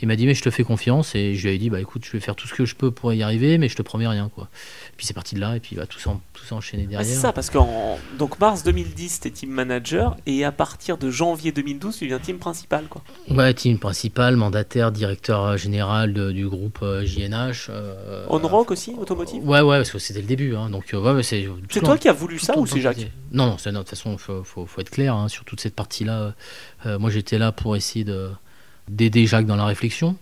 il m'a dit, mais je te fais confiance. Et je lui ai dit, bah écoute, je vais faire tout ce que je peux pour y arriver, mais je te promets rien. Quoi. Puis c'est parti de là et puis bah, tout s'est enchaîné derrière. c'est ça, parce qu'en donc mars 2010, tu es team manager et à partir de janvier 2012, tu deviens team principal. Quoi. Ouais, team principal, mandataire, directeur général du groupe JNH. On Rock aussi, automotive? Ouais, ouais, parce que c'était le début. Hein, donc, ouais, c'est toi qui as voulu ça ou c'est Jacques Non, non, de toute façon, il faut, être clair hein, sur toute cette partie-là. Euh, moi, j'étais là pour essayer d'aider Jacques dans la réflexion.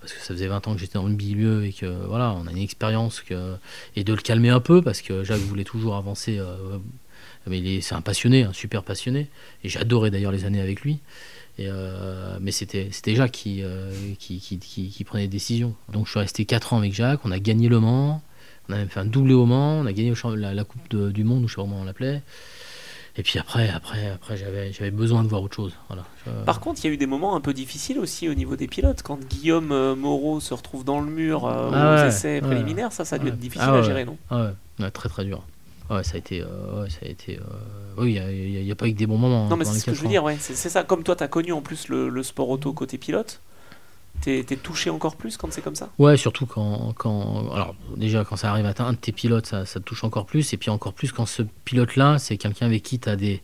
Parce que ça faisait 20 ans que j'étais dans le milieu et que voilà, on a une expérience que, et de le calmer un peu parce que Jacques voulait toujours avancer. Euh, mais c'est un passionné, un super passionné. Et j'adorais d'ailleurs les années avec lui. Et euh, mais c'était Jacques qui, qui, qui, qui, prenait des décisions. Donc je suis resté 4 ans avec Jacques, on a gagné Le Mans, on a même fait un doublé au Mans, on a gagné la, Coupe du Monde, ou je sais pas comment on l'appelait. Et puis après, après, après j'avais, besoin de voir autre chose. Voilà. Par contre, il y a eu des moments un peu difficiles aussi au niveau des pilotes. Quand Guillaume euh, Moreau se retrouve dans le mur euh, ah aux essais préliminaires, ça, ça a dû être difficile ah à gérer, non? ah ouais. très très dur. Ouais, ça a été. Euh, ça a été oui, il n'y a, pas eu que des bons moments. Non, mais c'est ce que je veux dire, ouais. C'est, ça. Comme toi, tu as connu en plus le, le sport auto côté pilote. T'es touché encore plus quand c'est comme ça? Ouais, surtout quand, quand. Alors, déjà, quand ça arrive à un de tes pilotes, ça, ça, te touche encore plus. Et puis encore plus quand ce pilote-là, c'est quelqu'un avec qui tu as des,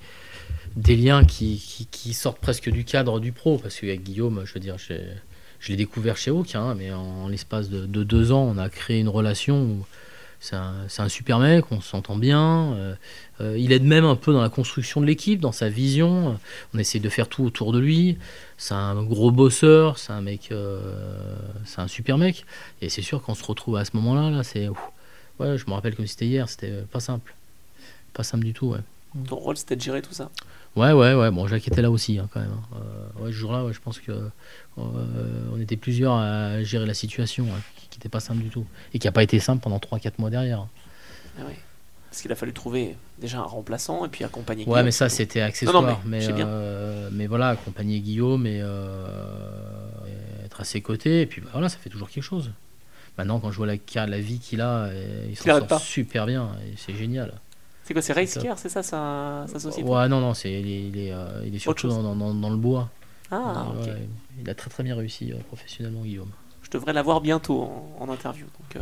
des liens qui, qui, sortent presque du cadre du pro. Parce qu'avec Guillaume, je veux dire, je l'ai découvert chez Hawk, hein, mais en, l'espace de, de, deux ans, on a créé une relation où c'est un, super mec, on s'entend bien. Euh, euh, il aide même un peu dans la construction de l'équipe, dans sa vision. On essaie de faire tout autour de lui. C'est un gros bosseur, c'est un mec, euh, c'est un super mec. Et c'est sûr qu'on se retrouve à ce moment-là, là, c'est, ouais, je me rappelle comme c'était hier, c'était pas simple, pas simple du tout, ouais. Ton rôle, c'était de gérer tout ça? Ouais, ouais, ouais. Bon, Jacques était là aussi, hein, quand même. Hein. ouais, ce jour-là, je pense que on était plusieurs à gérer la situation qui n'était pas simple du tout. Et qui n'a pas été simple pendant 3-4 mois derrière. Ah. Parce qu'il a fallu trouver déjà un remplaçant et puis accompagner Guillaume. Ouais, mais ça, c'était accessoire. mais, euh, mais, voilà, accompagner Guillaume et, euh, être à ses côtés. Et puis bah, voilà, ça fait toujours quelque chose. Maintenant, quand je vois la, la vie qu'il a, il s'en sort super bien. C'est génial. C'est quoi, c'est Racecare, c'est ça sa, société? Ouais, non, non, c'est, il, est, euh, il est surtout dans, dans, dans, le bois. Ah, ok. il a très très bien réussi professionnellement, Guillaume. Je devrais l'avoir bientôt en, interview. Donc, euh,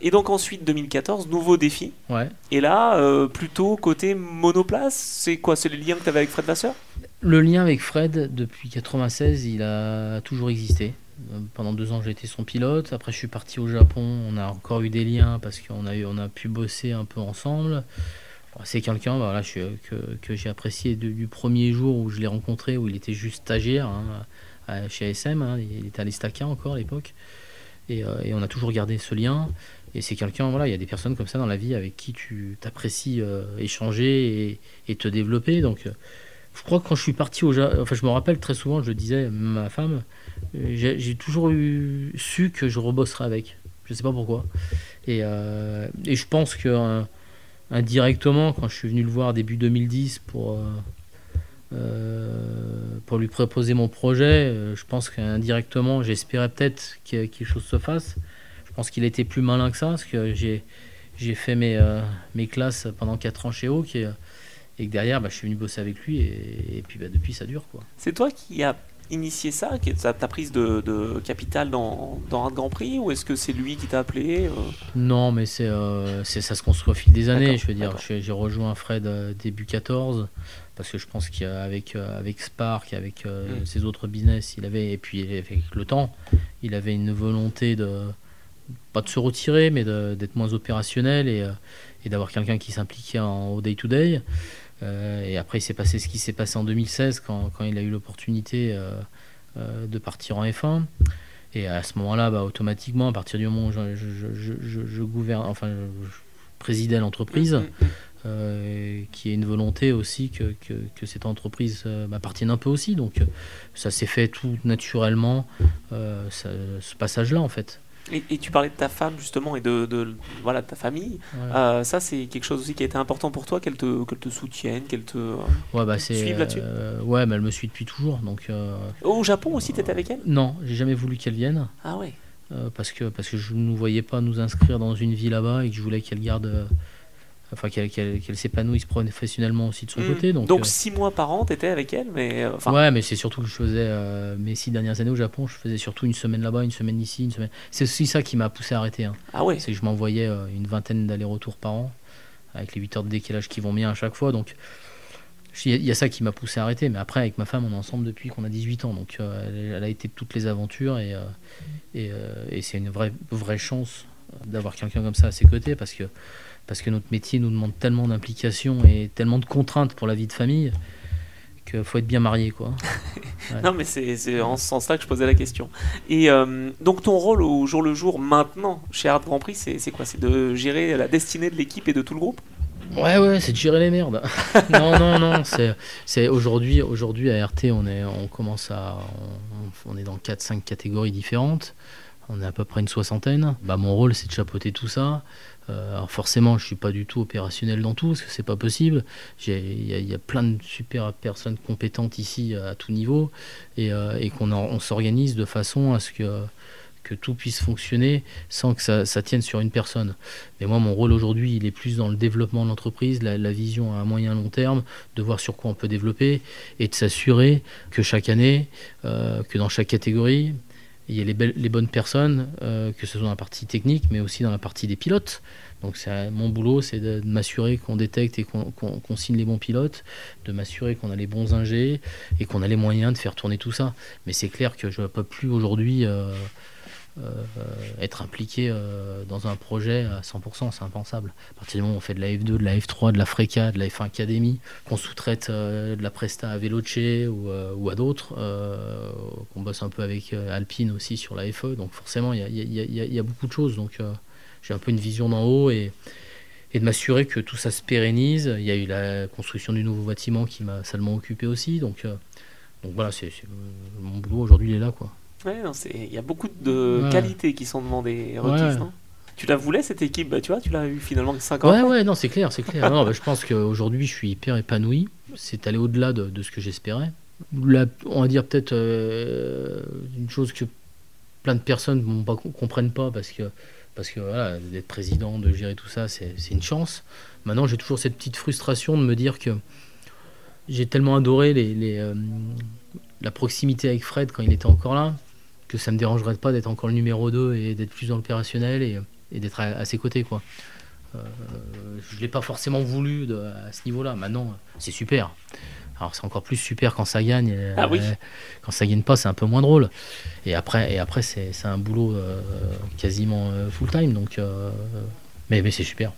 et donc ensuite 2014, nouveau défi. Ouais. Et là, euh, plutôt côté monoplace, c'est quoi? C'est les liens que tu avais avec Fred Vasseur? Le lien avec Fred, depuis 96, il a toujours existé. Euh, pendant deux ans, j'ai été son pilote. Après, je suis parti au Japon. On a encore eu des liens parce qu'on a, eu, on a pu bosser un peu ensemble. C'est quelqu'un voilà, que, que j'ai apprécié du premier jour où je l'ai rencontré, où il était juste stagiaire. Hein chez ASM. Hein, il était à l'Estaca encore à l'époque. Et, euh, et, on a toujours gardé ce lien. et c'est quelqu'un, voilà, il y a des personnes comme ça dans la vie avec qui tu t'apprécies échanger et, te développer. Donc, je crois que quand je suis parti au enfin, je me rappelle très souvent, je disais à ma femme, j'ai toujours eu, su que je rebosserais avec. Je sais pas pourquoi. Et, et je pense que indirectement, quand je suis venu le voir début 2010 pour euh, pour lui proposer mon projet. Euh, je pense qu'indirectement, j'espérais peut-être que quelque chose se fasse. Je pense qu'il était plus malin que ça, parce que j'ai, j'ai fait mes, euh, mes classes pendant 4 ans chez Hawk, et, que derrière, bah, je suis venu bosser avec lui, et, puis bah, depuis, ça dure. C'est toi qui as initié ça, ta prise de, de capital dans, dans un Grand Prix, ou est-ce que c'est lui qui t'a appelé Non, mais c'est, c'est, ça se construit au fil des années. Je veux dire, j'ai rejoint Fred début 14 parce que je pense qu'avec euh, avec Spark, avec euh, mm. ses autres business, il avait, et puis avec le temps, il avait une volonté de, pas de se retirer, mais d'être moins opérationnel et, euh, et d'avoir quelqu'un qui s'impliquait au day-to-day. Et après, il s'est passé ce qui s'est passé en 2016 quand, quand il a eu l'opportunité de partir en F1. Et à ce moment-là, bah, automatiquement, à partir du moment où je, je, je, je gouverne, enfin, je présidais l'entreprise, mm, mm, euh, qui est une volonté aussi que, que, cette entreprise euh, m'appartienne un peu aussi. Donc euh, ça s'est fait tout naturellement, ce passage-là en fait. Et, tu parlais de ta femme justement et de, de voilà, ta famille. ça, c'est quelque chose aussi qui a été important pour toi, qu'elle te, qu'elle te soutienne, qu'elle te ouais, bah, suive là-dessus Ouais, mais elle me suit depuis toujours. Donc, Au Japon aussi, tu étais avec elle? Non, j'ai jamais voulu qu'elle vienne. Ah ouais parce, que, parce que je ne voyais pas nous inscrire dans une vie là-bas et que je voulais qu'elle garde enfin qu'elle s'épanouisse professionnellement aussi de son hmm. côté. Donc, donc euh, six mois par an, t'étais avec elle, mais euh, ouais, mais c'est surtout que je faisais euh, mes six dernières années au Japon, je faisais surtout une semaine là-bas, une semaine ici, une semaine. C'est aussi ça qui m'a poussé à arrêter. Hein. Ah ouais. C'est que je m'envoyais une vingtaine d'allers-retours par an avec les 8 heures de décalage qui vont bien à chaque fois, donc. Il y a ça qui m'a poussé à arrêter, mais après, avec ma femme, on est ensemble depuis qu'on a 18 ans, donc elle, a été toutes les aventures et, et, et c'est une vraie, vraie chance d'avoir quelqu'un comme ça à ses côtés parce que parce que notre métier nous demande tellement d'implication et tellement de contraintes pour la vie de famille qu'il faut être bien marié. quoi. non, mais c'est en ce sens-là que je posais la question. Et euh, donc, ton rôle au jour le jour maintenant chez Art Grand Prix, c'est quoi? C'est de gérer la destinée de l'équipe et de tout le groupe? Ouais, ouais, c'est de gérer les merdes. non, non, non. C'est aujourd'hui, aujourd'hui à RT, on est, on commence à, on, on est dans 4-5 catégories différentes. On est à peu près une soixantaine. Bah, mon rôle, c'est de chapeauter tout ça. Euh, alors forcément, je suis pas du tout opérationnel dans tout, parce que c'est pas possible. Il y, a plein de super personnes compétentes ici à tout niveau, et, euh, qu'on on s'organise de façon à ce que, tout puisse fonctionner sans que ça, tienne sur une personne. Mais moi, mon rôle aujourd'hui, il est plus dans le développement de l'entreprise, la, vision à moyen long terme, de voir sur quoi on peut développer, et de s'assurer que chaque année, euh, que dans chaque catégorie, il y a les, bonnes personnes, euh, que ce soit dans la partie technique, mais aussi dans la partie des pilotes. Donc mon boulot, c'est de, m'assurer qu'on détecte et qu'on signe les bons pilotes, de m'assurer qu'on a les bons ingés et qu'on a les moyens de faire tourner tout ça. Mais c'est clair que je ne peux plus aujourd'hui euh, euh, être impliqué dans un projet à 100%, c'est impensable. À partir du moment où on fait de la F2, de la F3, de la Freca, de la F1 Academy, qu'on sous-traite de la Presta à Veloce ou, à d'autres, qu'on bosse un peu avec Alpine aussi sur la FE, donc forcément il y, a beaucoup de choses. Donc j'ai un peu une vision d'en haut et, de m'assurer que tout ça se pérennise. Il y a eu la construction du nouveau bâtiment qui m'a salement occupé aussi. Donc, euh, donc voilà, c'est, mon boulot aujourd'hui, il est là. Quoi. Ouais, il y a beaucoup de qualités qui sont demandées, requises, tu la voulais cette équipe, bah, tu vois, tu l'as eu finalement 5 ans. Ouais, ouais, non, c'est clair, c'est clair. non, bah, je pense qu'aujourd'hui, je suis hyper épanoui. C'est aller au-delà de, de, ce que j'espérais. on va dire peut-être euh, une chose que plein de personnes ne comprennent pas parce que parce que voilà, d'être président, de gérer tout ça, c'est une chance. Maintenant, j'ai toujours cette petite frustration de me dire que j'ai tellement adoré les, euh, la proximité avec Fred quand il était encore là, que ça me dérangerait pas d'être encore le numéro 2 et d'être plus dans l'opérationnel et, et d'être à, ses côtés. quoi. Euh, je ne l'ai pas forcément voulu à ce niveau-là. Maintenant, c'est super. Alors c'est encore plus super quand ça gagne. Ah oui. quand ça gagne pas, c'est un peu moins drôle. Et après, et après c'est un boulot euh, quasiment euh, full time. Donc, euh, Mais, mais c'est super.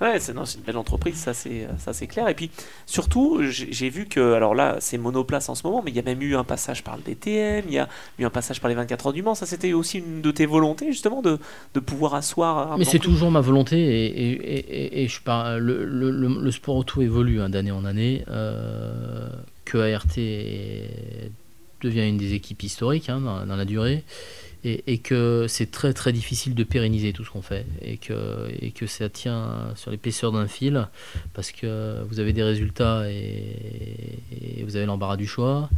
Ouais, c'est une belle entreprise, ça c'est ça c'est clair. Et puis surtout, j'ai vu que alors là c'est monoplace en ce moment, mais il y a même eu un passage par le DTM, il y a eu un passage par les 24 heures du Mans. Ça c'était aussi une de tes volontés justement de, de pouvoir asseoir. mais c'est toujours ma volonté et, et, et, je parle, le, le, le, sport auto évolue hein, d'année en année. Euh, que ART devient une des équipes historiques hein, dans, dans, la durée et, que c'est très très difficile de pérenniser tout ce qu'on fait. Et que, et que ça tient sur l'épaisseur d'un fil parce que vous avez des résultats et, vous avez l'embarras du choix.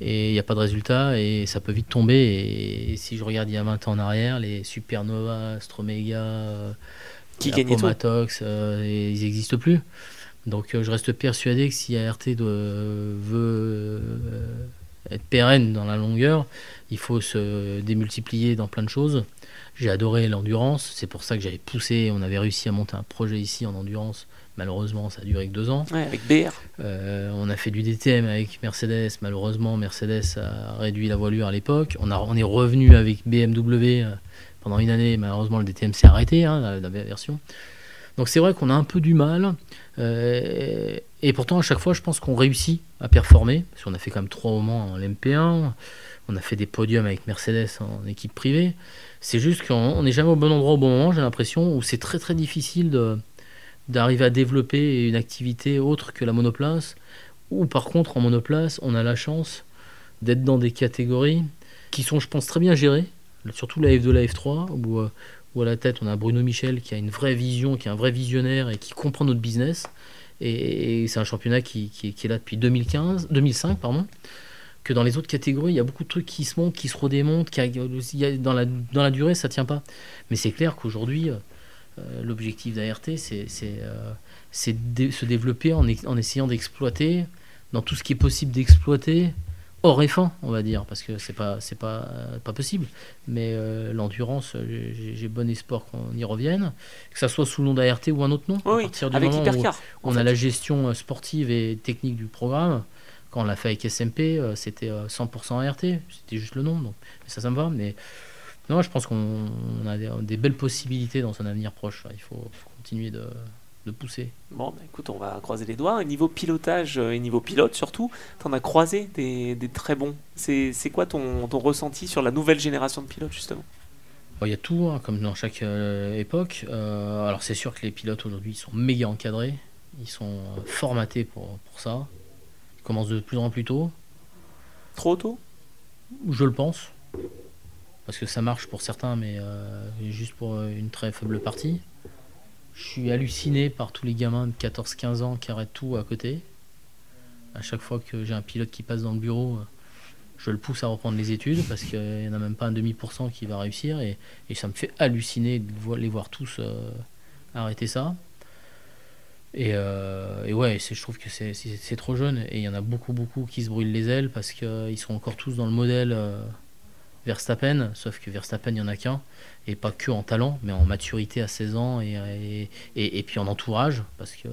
Et il n'y a pas de résultat et ça peut vite tomber. Et, si je regarde il y a 20 ans en arrière les Supernova, Stromega, euh, qui gagnaient euh, ils n'existent plus. Donc euh, je reste persuadé que si ART veut être pérenne dans la longueur, il faut se démultiplier dans plein de choses. J'ai adoré l'endurance, c'est pour ça que j'avais poussé, on avait réussi à monter un projet ici en endurance. Malheureusement, ça a duré que deux ans. avec BR. Euh, on a fait du DTM avec Mercedes. Malheureusement, Mercedes a réduit la voilure à l'époque. On, on est revenu avec BMW euh, pendant une année. Malheureusement, le DTM s'est arrêté, hein, la, la, version. Donc c'est vrai qu'on a un peu du mal. Euh, et pourtant, à chaque fois, je pense qu'on réussit à performer. Parce qu'on a fait quand même trois moments en LMP1. On a fait des podiums avec Mercedes en équipe privée. C'est juste qu'on n'est jamais au bon endroit au bon moment, j'ai l'impression, où c'est très très difficile d'arriver à développer une activité autre que la monoplace. Ou par contre, en monoplace, on a la chance d'être dans des catégories qui sont, je pense, très bien gérées. Surtout la F2, la F3, où, euh, où à la tête, on a Bruno Michel qui a une vraie vision, qui est un vrai visionnaire et qui comprend notre business. Et, c'est un championnat qui, est là depuis 2015, 2005. Pardon que dans les autres catégories, il y a beaucoup de trucs qui se montent, qui se redémontent, qui a, dans, la, dans la durée, ça tient pas. Mais c'est clair qu'aujourd'hui, euh, l'objectif d'ART, c'est euh, se développer en, en essayant d'exploiter, dans tout ce qui est possible d'exploiter, hors F1, on va dire, parce que c'est pas, c'est pas, pas possible. Mais euh, l'endurance, j'ai bon espoir qu'on y revienne, que ça soit sous le nom d'ART ou un autre nom. Oui, à partir du moment où on a la gestion sportive et technique du programme, quand on l'a fait avec SMP, euh, c'était 100% euh, ART, c'était juste le nom, donc ça, ça me va. Mais non, je pense qu'on a des, belles possibilités dans un avenir proche. Il faut, continuer de, pousser. Bon, bah, écoute, on va croiser les doigts. niveau pilotage euh, et niveau pilote surtout, tu en as croisé des, très bons. C'est quoi ton, ton, ressenti sur la nouvelle génération de pilotes justement? Il y a tout, hein, comme dans chaque époque. alors c'est sûr que les pilotes aujourd'hui sont méga encadrés, ils sont formatés pour, pour ça commence de plus en plus tôt. Trop tôt? Je le pense. Parce que ça marche pour certains, mais euh, juste pour euh, une très faible partie. Je suis halluciné par tous les gamins de 14-15 ans qui arrêtent tout à côté. À chaque fois que j'ai un pilote qui passe dans le bureau, je le pousse à reprendre les études parce qu'il n'y en a même pas un demi pour cent qui va réussir. Et, ça me fait halluciner de les voir tous euh, arrêter ça. Euh, et, ouais, je trouve que c'est trop jeune. Et il y en a beaucoup, beaucoup qui se brûlent les ailes parce qu'ils sont encore tous dans le modèle euh, Verstappen. Sauf que Verstappen, il n'y en a qu'un. Et pas que en talent, mais en maturité à 16 ans et, et, puis en entourage. Parce que.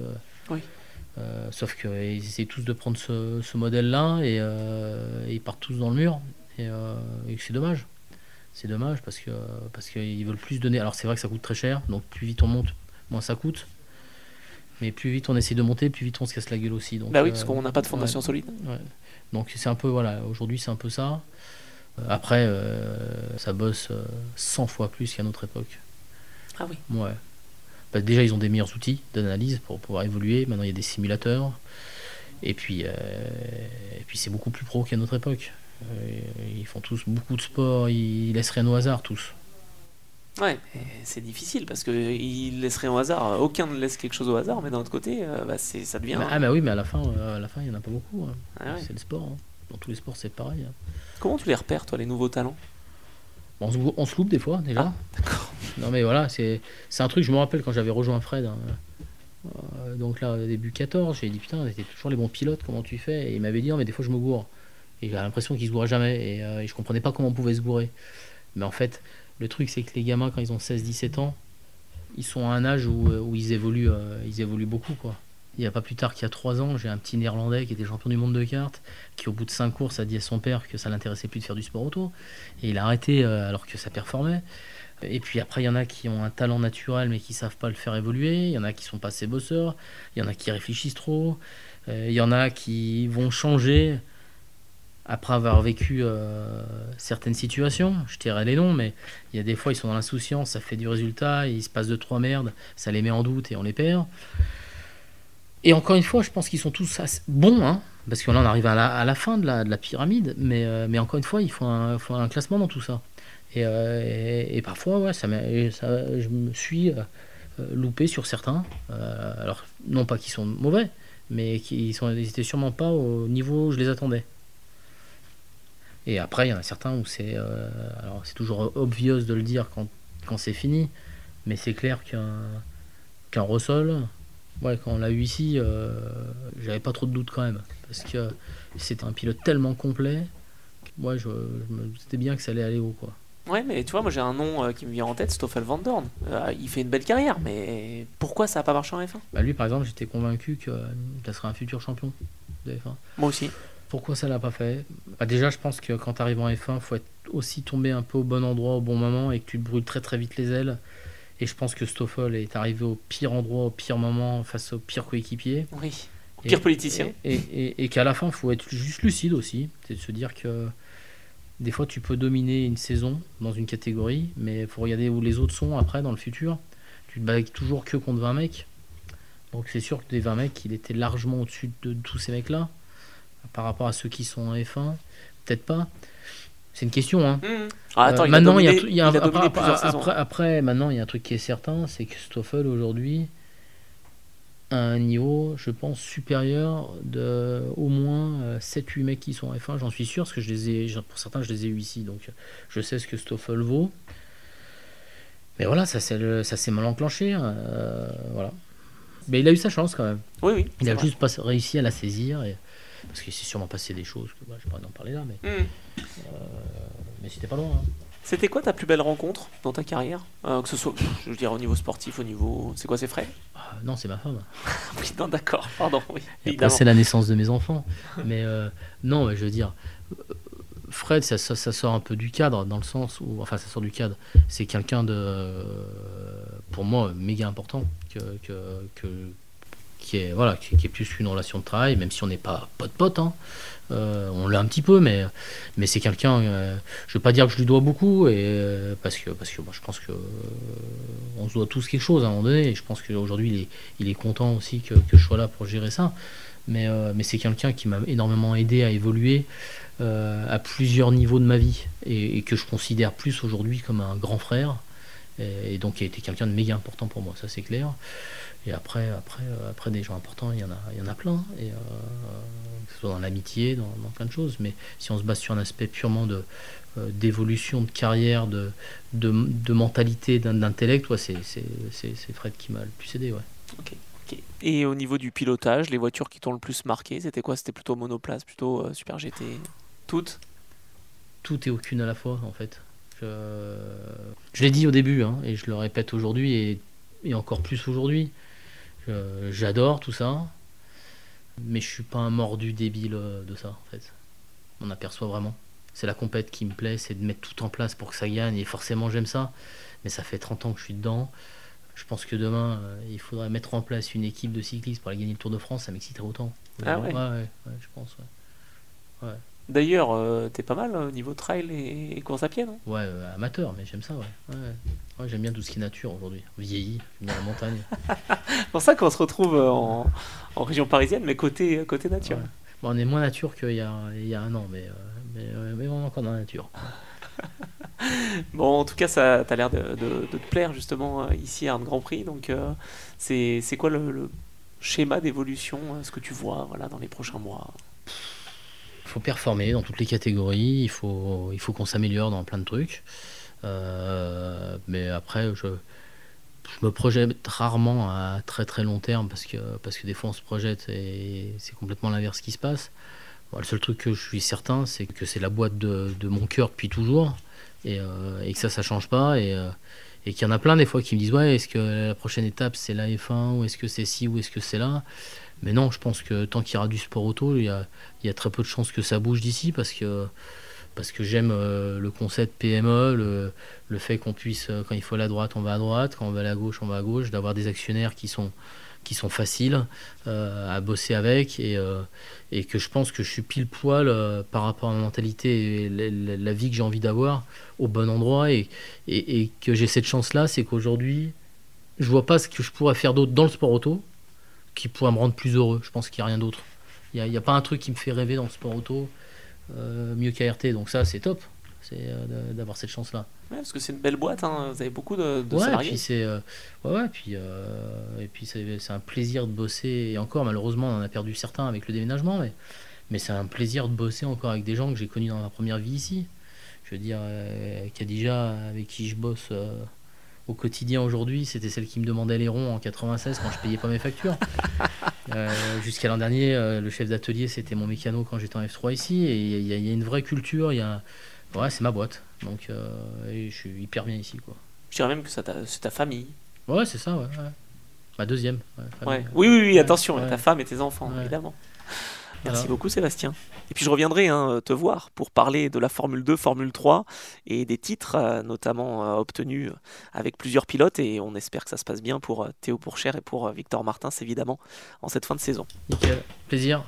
Euh, sauf qu'ils essaient tous de prendre ce, modèle-là et, ils partent tous dans le mur. Et, c'est dommage. C'est dommage parce que parce qu'ils veulent plus donner. Alors c'est vrai que ça coûte très cher, donc plus vite on monte, moins ça coûte. Mais plus vite on essaie de monter, plus vite on se casse la gueule aussi. Donc, bah oui, parce qu'on n'a pas de fondation solide. Donc c'est un peu, voilà, aujourd'hui c'est un peu ça. Euh, après, euh, ça bosse 100 euh, fois plus qu'à notre époque. Ah oui Ouais. Bah, déjà, ils ont des meilleurs outils d'analyse pour pouvoir évoluer. Maintenant, il y a des simulateurs. Et puis, et puis c'est beaucoup plus pro qu'à notre époque. Ils font tous beaucoup de sport, ils laissent rien au hasard tous. Ouais, c'est difficile parce qu'il laisserait au hasard. Aucun ne laisse quelque chose au hasard, mais d'un autre côté, bah, ça devient. ah, bah oui, mais à la fin, à la fin, il n'y en a pas beaucoup. Hein. Ah c'est le sport. Hein. Dans tous les sports, c'est pareil. Hein. Comment tu les repères, toi, les nouveaux talents? On, se, loupe des fois, déjà. Ah, d'accord. Non, mais voilà, c'est un truc, je me rappelle quand j'avais rejoint Fred. Euh, donc là, au début 14, j'ai dit putain, c'était toujours les bons pilotes, comment tu fais? Et il m'avait dit, non, mais des fois, je me gourre. Et j'ai l'impression qu'il se gourait jamais. Et, et je comprenais pas comment on pouvait se gourer. Mais en fait, le truc, c'est que les gamins, quand ils ont 16-17 ans, ils sont à un âge où, euh, ils, évoluent, euh, ils évoluent beaucoup. Quoi. Il n'y a pas plus tard qu'il y a 3 ans, j'ai un petit néerlandais qui était champion du monde de cartes, qui au bout de 5 courses a dit à son père que ça l'intéressait plus de faire du sport auto. Et il a arrêté euh, alors que ça performait. Et puis après, il y en a qui ont un talent naturel mais qui savent pas le faire évoluer. Il y en a qui sont pas assez bosseurs. Il y en a qui réfléchissent trop. Euh, il y en a qui vont changer après avoir vécu euh, certaines situations. Je dirais les noms, mais il y a des fois, ils sont dans l'insouciance, ça fait du résultat, il se passe de trois merdes, ça les met en doute et on les perd. Et encore une fois, je pense qu'ils sont tous bons, hein, parce que là, on arrive à la, fin de la, pyramide, mais, euh, encore une fois, il faut un, classement dans tout ça. Et, et, parfois, ouais, ça, je me suis loupé sur certains. alors, non pas qu'ils sont mauvais, mais qui sont, ils sûrement pas au niveau où je les attendais. Et après, il y en a certains où c'est. Euh, alors, c'est toujours obvious de le dire quand, quand c'est fini, mais c'est clair qu'un qu'un Rossol, ouais, quand on l'a eu ici, euh, j'avais pas trop de doutes quand même. Parce que c'était un pilote tellement complet, ouais, je, je me disais bien que ça allait aller haut, quoi. Ouais, mais tu vois, moi j'ai un nom euh, qui me vient en tête, Stoffel Van Dorn. Euh, il fait une belle carrière, mais pourquoi ça n'a pas marché en F1 bah Lui, par exemple, j'étais convaincu que ça serait un futur champion de F1. Moi aussi. Pourquoi ça l'a pas fait? Bah Déjà, je pense que quand tu arrives en F1, il faut être aussi tombé un peu au bon endroit au bon moment et que tu te brûles très très vite les ailes. Et je pense que Stoffel est arrivé au pire endroit, au pire moment, face au pire coéquipier. Oui, pire politicien. Et, et, et qu'à la fin, il faut être juste lucide aussi. C'est de se dire que des fois, tu peux dominer une saison dans une catégorie, mais il faut regarder où les autres sont après dans le futur. Tu te bats toujours que contre 20 mecs. Donc c'est sûr que des 20 mecs, il était largement au-dessus de tous ces mecs-là. Par rapport à ceux qui sont en F1, peut-être pas. C'est une question. Hein. maintenant, il y a, après, après, maintenant, il y a un truc qui est certain, c'est que Stoffel aujourd'hui, à un niveau, je pense, supérieur de au moins 7-8 euh, mecs qui sont en F1, j'en suis sûr, parce que je les ai, pour certains, je les ai eu ici, donc je sais ce que Stoffel vaut. Mais voilà, ça s'est mal enclenché. Euh, voilà. Mais il a eu sa chance quand même. Oui, oui. Il a juste pas réussi à la saisir. Et, parce qu'il s'est sûrement passé des choses que bah, je pourrais en parler là, mais, hmm. euh, mais c'était pas loin. Hein. C'était quoi ta plus belle rencontre dans ta carrière? Euh, Que ce soit, je veux dire, au niveau sportif, au niveau. C'est quoi, c'est frais? Ah, Non, c'est ma femme. oui, non, d'accord, pardon. Oui, c'est la naissance de mes enfants. mais euh, non, mais je veux dire, Fred, ça, ça, sort un peu du cadre, dans le sens où. Enfin, ça sort du cadre. C'est quelqu'un de. pour moi, méga important. Que, que, que qui est voilà qui, est plus qu'une relation de travail même si on n'est pas pote pote hein. Euh, on l'a un petit peu, mais, mais c'est quelqu'un. Euh, je veux pas dire que je lui dois beaucoup, et, euh, parce que, parce que moi, je pense que on se doit tous quelque chose à un moment donné. Et je pense qu'aujourd'hui, il est, il est content aussi que, que, je sois là pour gérer ça. Mais, mais c'est quelqu'un qui m'a énormément aidé à évoluer à plusieurs niveaux de ma vie, et, que je considère plus aujourd'hui comme un grand frère. Et, et donc, il a été quelqu'un de méga important pour moi, ça c'est clair. Et après, après, après des gens importants, il y en a, il y en a plein. Et, soit dans l'amitié, dans, plein de choses. Mais si on se base sur un aspect purement de euh, d'évolution de carrière, de, de, mentalité, d'intellect, ouais, c'est Fred qui m'a le plus aidé. Ouais. Et au niveau du pilotage, les voitures qui t'ont le plus marqué, c'était quoi? C'était plutôt monoplace, plutôt euh, super GT Toutes? Tout et aucune à la fois, en fait. Je, je l'ai dit au début, hein, et je le répète aujourd'hui, et, et encore plus aujourd'hui. J'adore tout ça mais je suis pas un mordu débile euh, de ça en fait. On aperçoit vraiment. C'est la compète qui me plaît, c'est de mettre tout en place pour que ça gagne et forcément j'aime ça. Mais ça fait 30 ans que je suis dedans. Je pense que demain, euh, il faudrait mettre en place une équipe de cyclistes pour aller gagner le Tour de France, ça m'exciterait autant. Ah ouais. Ouais, je pense. Ouais. D'ailleurs, euh, t'es pas mal au niveau trail et, course à pied, non? Ouais, amateur, mais j'aime ça, ouais. ouais. j'aime bien tout ce qui est nature aujourd'hui. Vieilli, j'aime bien la montagne. C'est pour ça qu'on se retrouve en, en région parisienne, mais côté, côté nature. Bon, on est moins nature qu'il y a, il y a un an, mais, euh, mais, euh, mais, on est encore dans la nature. bon, en tout cas, ça a l'air de, de, te plaire justement euh, ici à un Grand Prix. Donc, c'est quoi le, schéma d'évolution, ce que tu vois voilà, dans les prochains mois? Faut performer dans toutes les catégories, il faut, il faut qu'on s'améliore dans plein de trucs. mais après, je, je me projette rarement à très très long terme parce que, parce que des fois on se projette et c'est complètement l'inverse qui se passe. le seul truc que je suis certain, c'est que c'est la boîte de, mon cœur depuis toujours et, euh, et, que ça, ça change pas. Et, euh, et qu'il y en a plein des fois qui me disent Ouais, est-ce que la prochaine étape c'est la F1 ou est-ce que c'est ci ou est-ce que c'est là? Mais non, je pense que tant qu'il y aura du sport auto, il y a, très peu de chances que ça bouge d'ici parce que parce que j'aime le concept PME, le, fait qu'on puisse, quand il faut aller à droite, on va à droite, quand on va à gauche, on va à gauche, d'avoir des actionnaires qui sont qui sont faciles euh, à bosser avec et, euh, que je pense que je suis pile poil euh, par rapport à ma mentalité et la, vie que j'ai envie d'avoir au bon endroit et, et, que j'ai cette chance là c'est qu'aujourd'hui je vois pas ce que je pourrais faire d'autre dans le sport auto qui pourrait me rendre plus heureux je pense qu'il n'y a rien d'autre il n'y a, a, pas un truc qui me fait rêver dans le sport auto mieux qu'ART donc ça c'est top c'est d'avoir cette chance là parce que c'est une belle boîte, hein. vous avez beaucoup de, de ouais, salariés. Puis c'est euh, ouais, puis, euh, et puis c'est un plaisir de bosser. Et encore, malheureusement, on en a perdu certains avec le déménagement, mais, mais c'est un plaisir de bosser encore avec des gens que j'ai connus dans ma première vie ici. Je veux dire, euh, Khadija, avec qui je bosse euh, au quotidien aujourd'hui, c'était celle qui me demandait les ronds en 96 quand je payais pas mes factures. Jusqu'à l'an dernier, le chef d'atelier, c'était mon mécano quand j'étais en F3 ici. Et il y, y, a une vraie culture, il y a Ouais, c'est ma boîte. Donc, euh, je suis hyper bien ici, quoi. Je dirais même que c'est ta, famille. Ouais, c'est ça, ouais, Ma deuxième. Ouais, Oui, oui, oui, attention, ta femme et tes enfants, évidemment. Merci beaucoup Sébastien. Et puis je reviendrai hein, te voir pour parler de la Formule 2, Formule 3 et des titres euh, notamment euh, obtenus avec plusieurs pilotes et on espère que ça se passe bien pour Théo Pourchère et pour Victor Martins évidemment en cette fin de saison. Nickel, plaisir.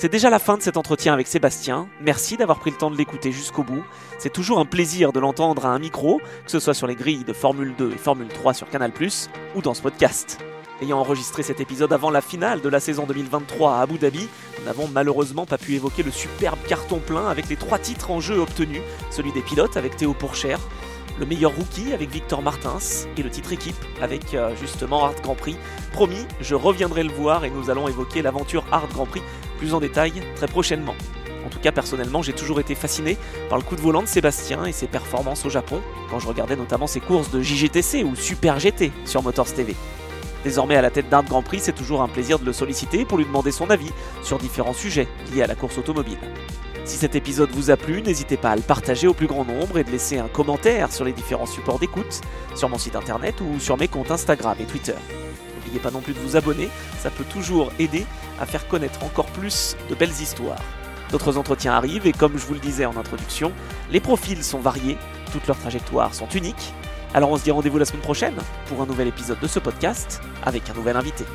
C'est déjà la fin de cet entretien avec Sébastien. Merci d'avoir pris le temps de l'écouter jusqu'au bout. C'est toujours un plaisir de l'entendre à un micro, que ce soit sur les grilles de Formule 2 et Formule 3 sur Canal ⁇ ou dans ce podcast. Ayant enregistré cet épisode avant la finale de la saison 2023 à Abu Dhabi, nous n'avons malheureusement pas pu évoquer le superbe carton plein avec les trois titres en jeu obtenus, celui des pilotes avec Théo Pourchère, le meilleur rookie avec Victor Martins et le titre équipe avec euh, justement Hard Grand Prix. Promis, je reviendrai le voir et nous allons évoquer l'aventure Hard Grand Prix plus en détail très prochainement. En tout cas, personnellement, j'ai toujours été fasciné par le coup de volant de Sébastien et ses performances au Japon, quand je regardais notamment ses courses de JGTC ou Super GT sur Motors TV. Désormais à la tête d'Hard Grand Prix, c'est toujours un plaisir de le solliciter pour lui demander son avis sur différents sujets liés à la course automobile. Si cet épisode vous a plu, n'hésitez pas à le partager au plus grand nombre et de laisser un commentaire sur les différents supports d'écoute, sur mon site internet ou sur mes comptes Instagram et Twitter. N'oubliez pas non plus de vous abonner, ça peut toujours aider à faire connaître encore plus de belles histoires. D'autres entretiens arrivent et comme je vous le disais en introduction, les profils sont variés, toutes leurs trajectoires sont uniques. Alors on se dit rendez-vous la semaine prochaine pour un nouvel épisode de ce podcast avec un nouvel invité.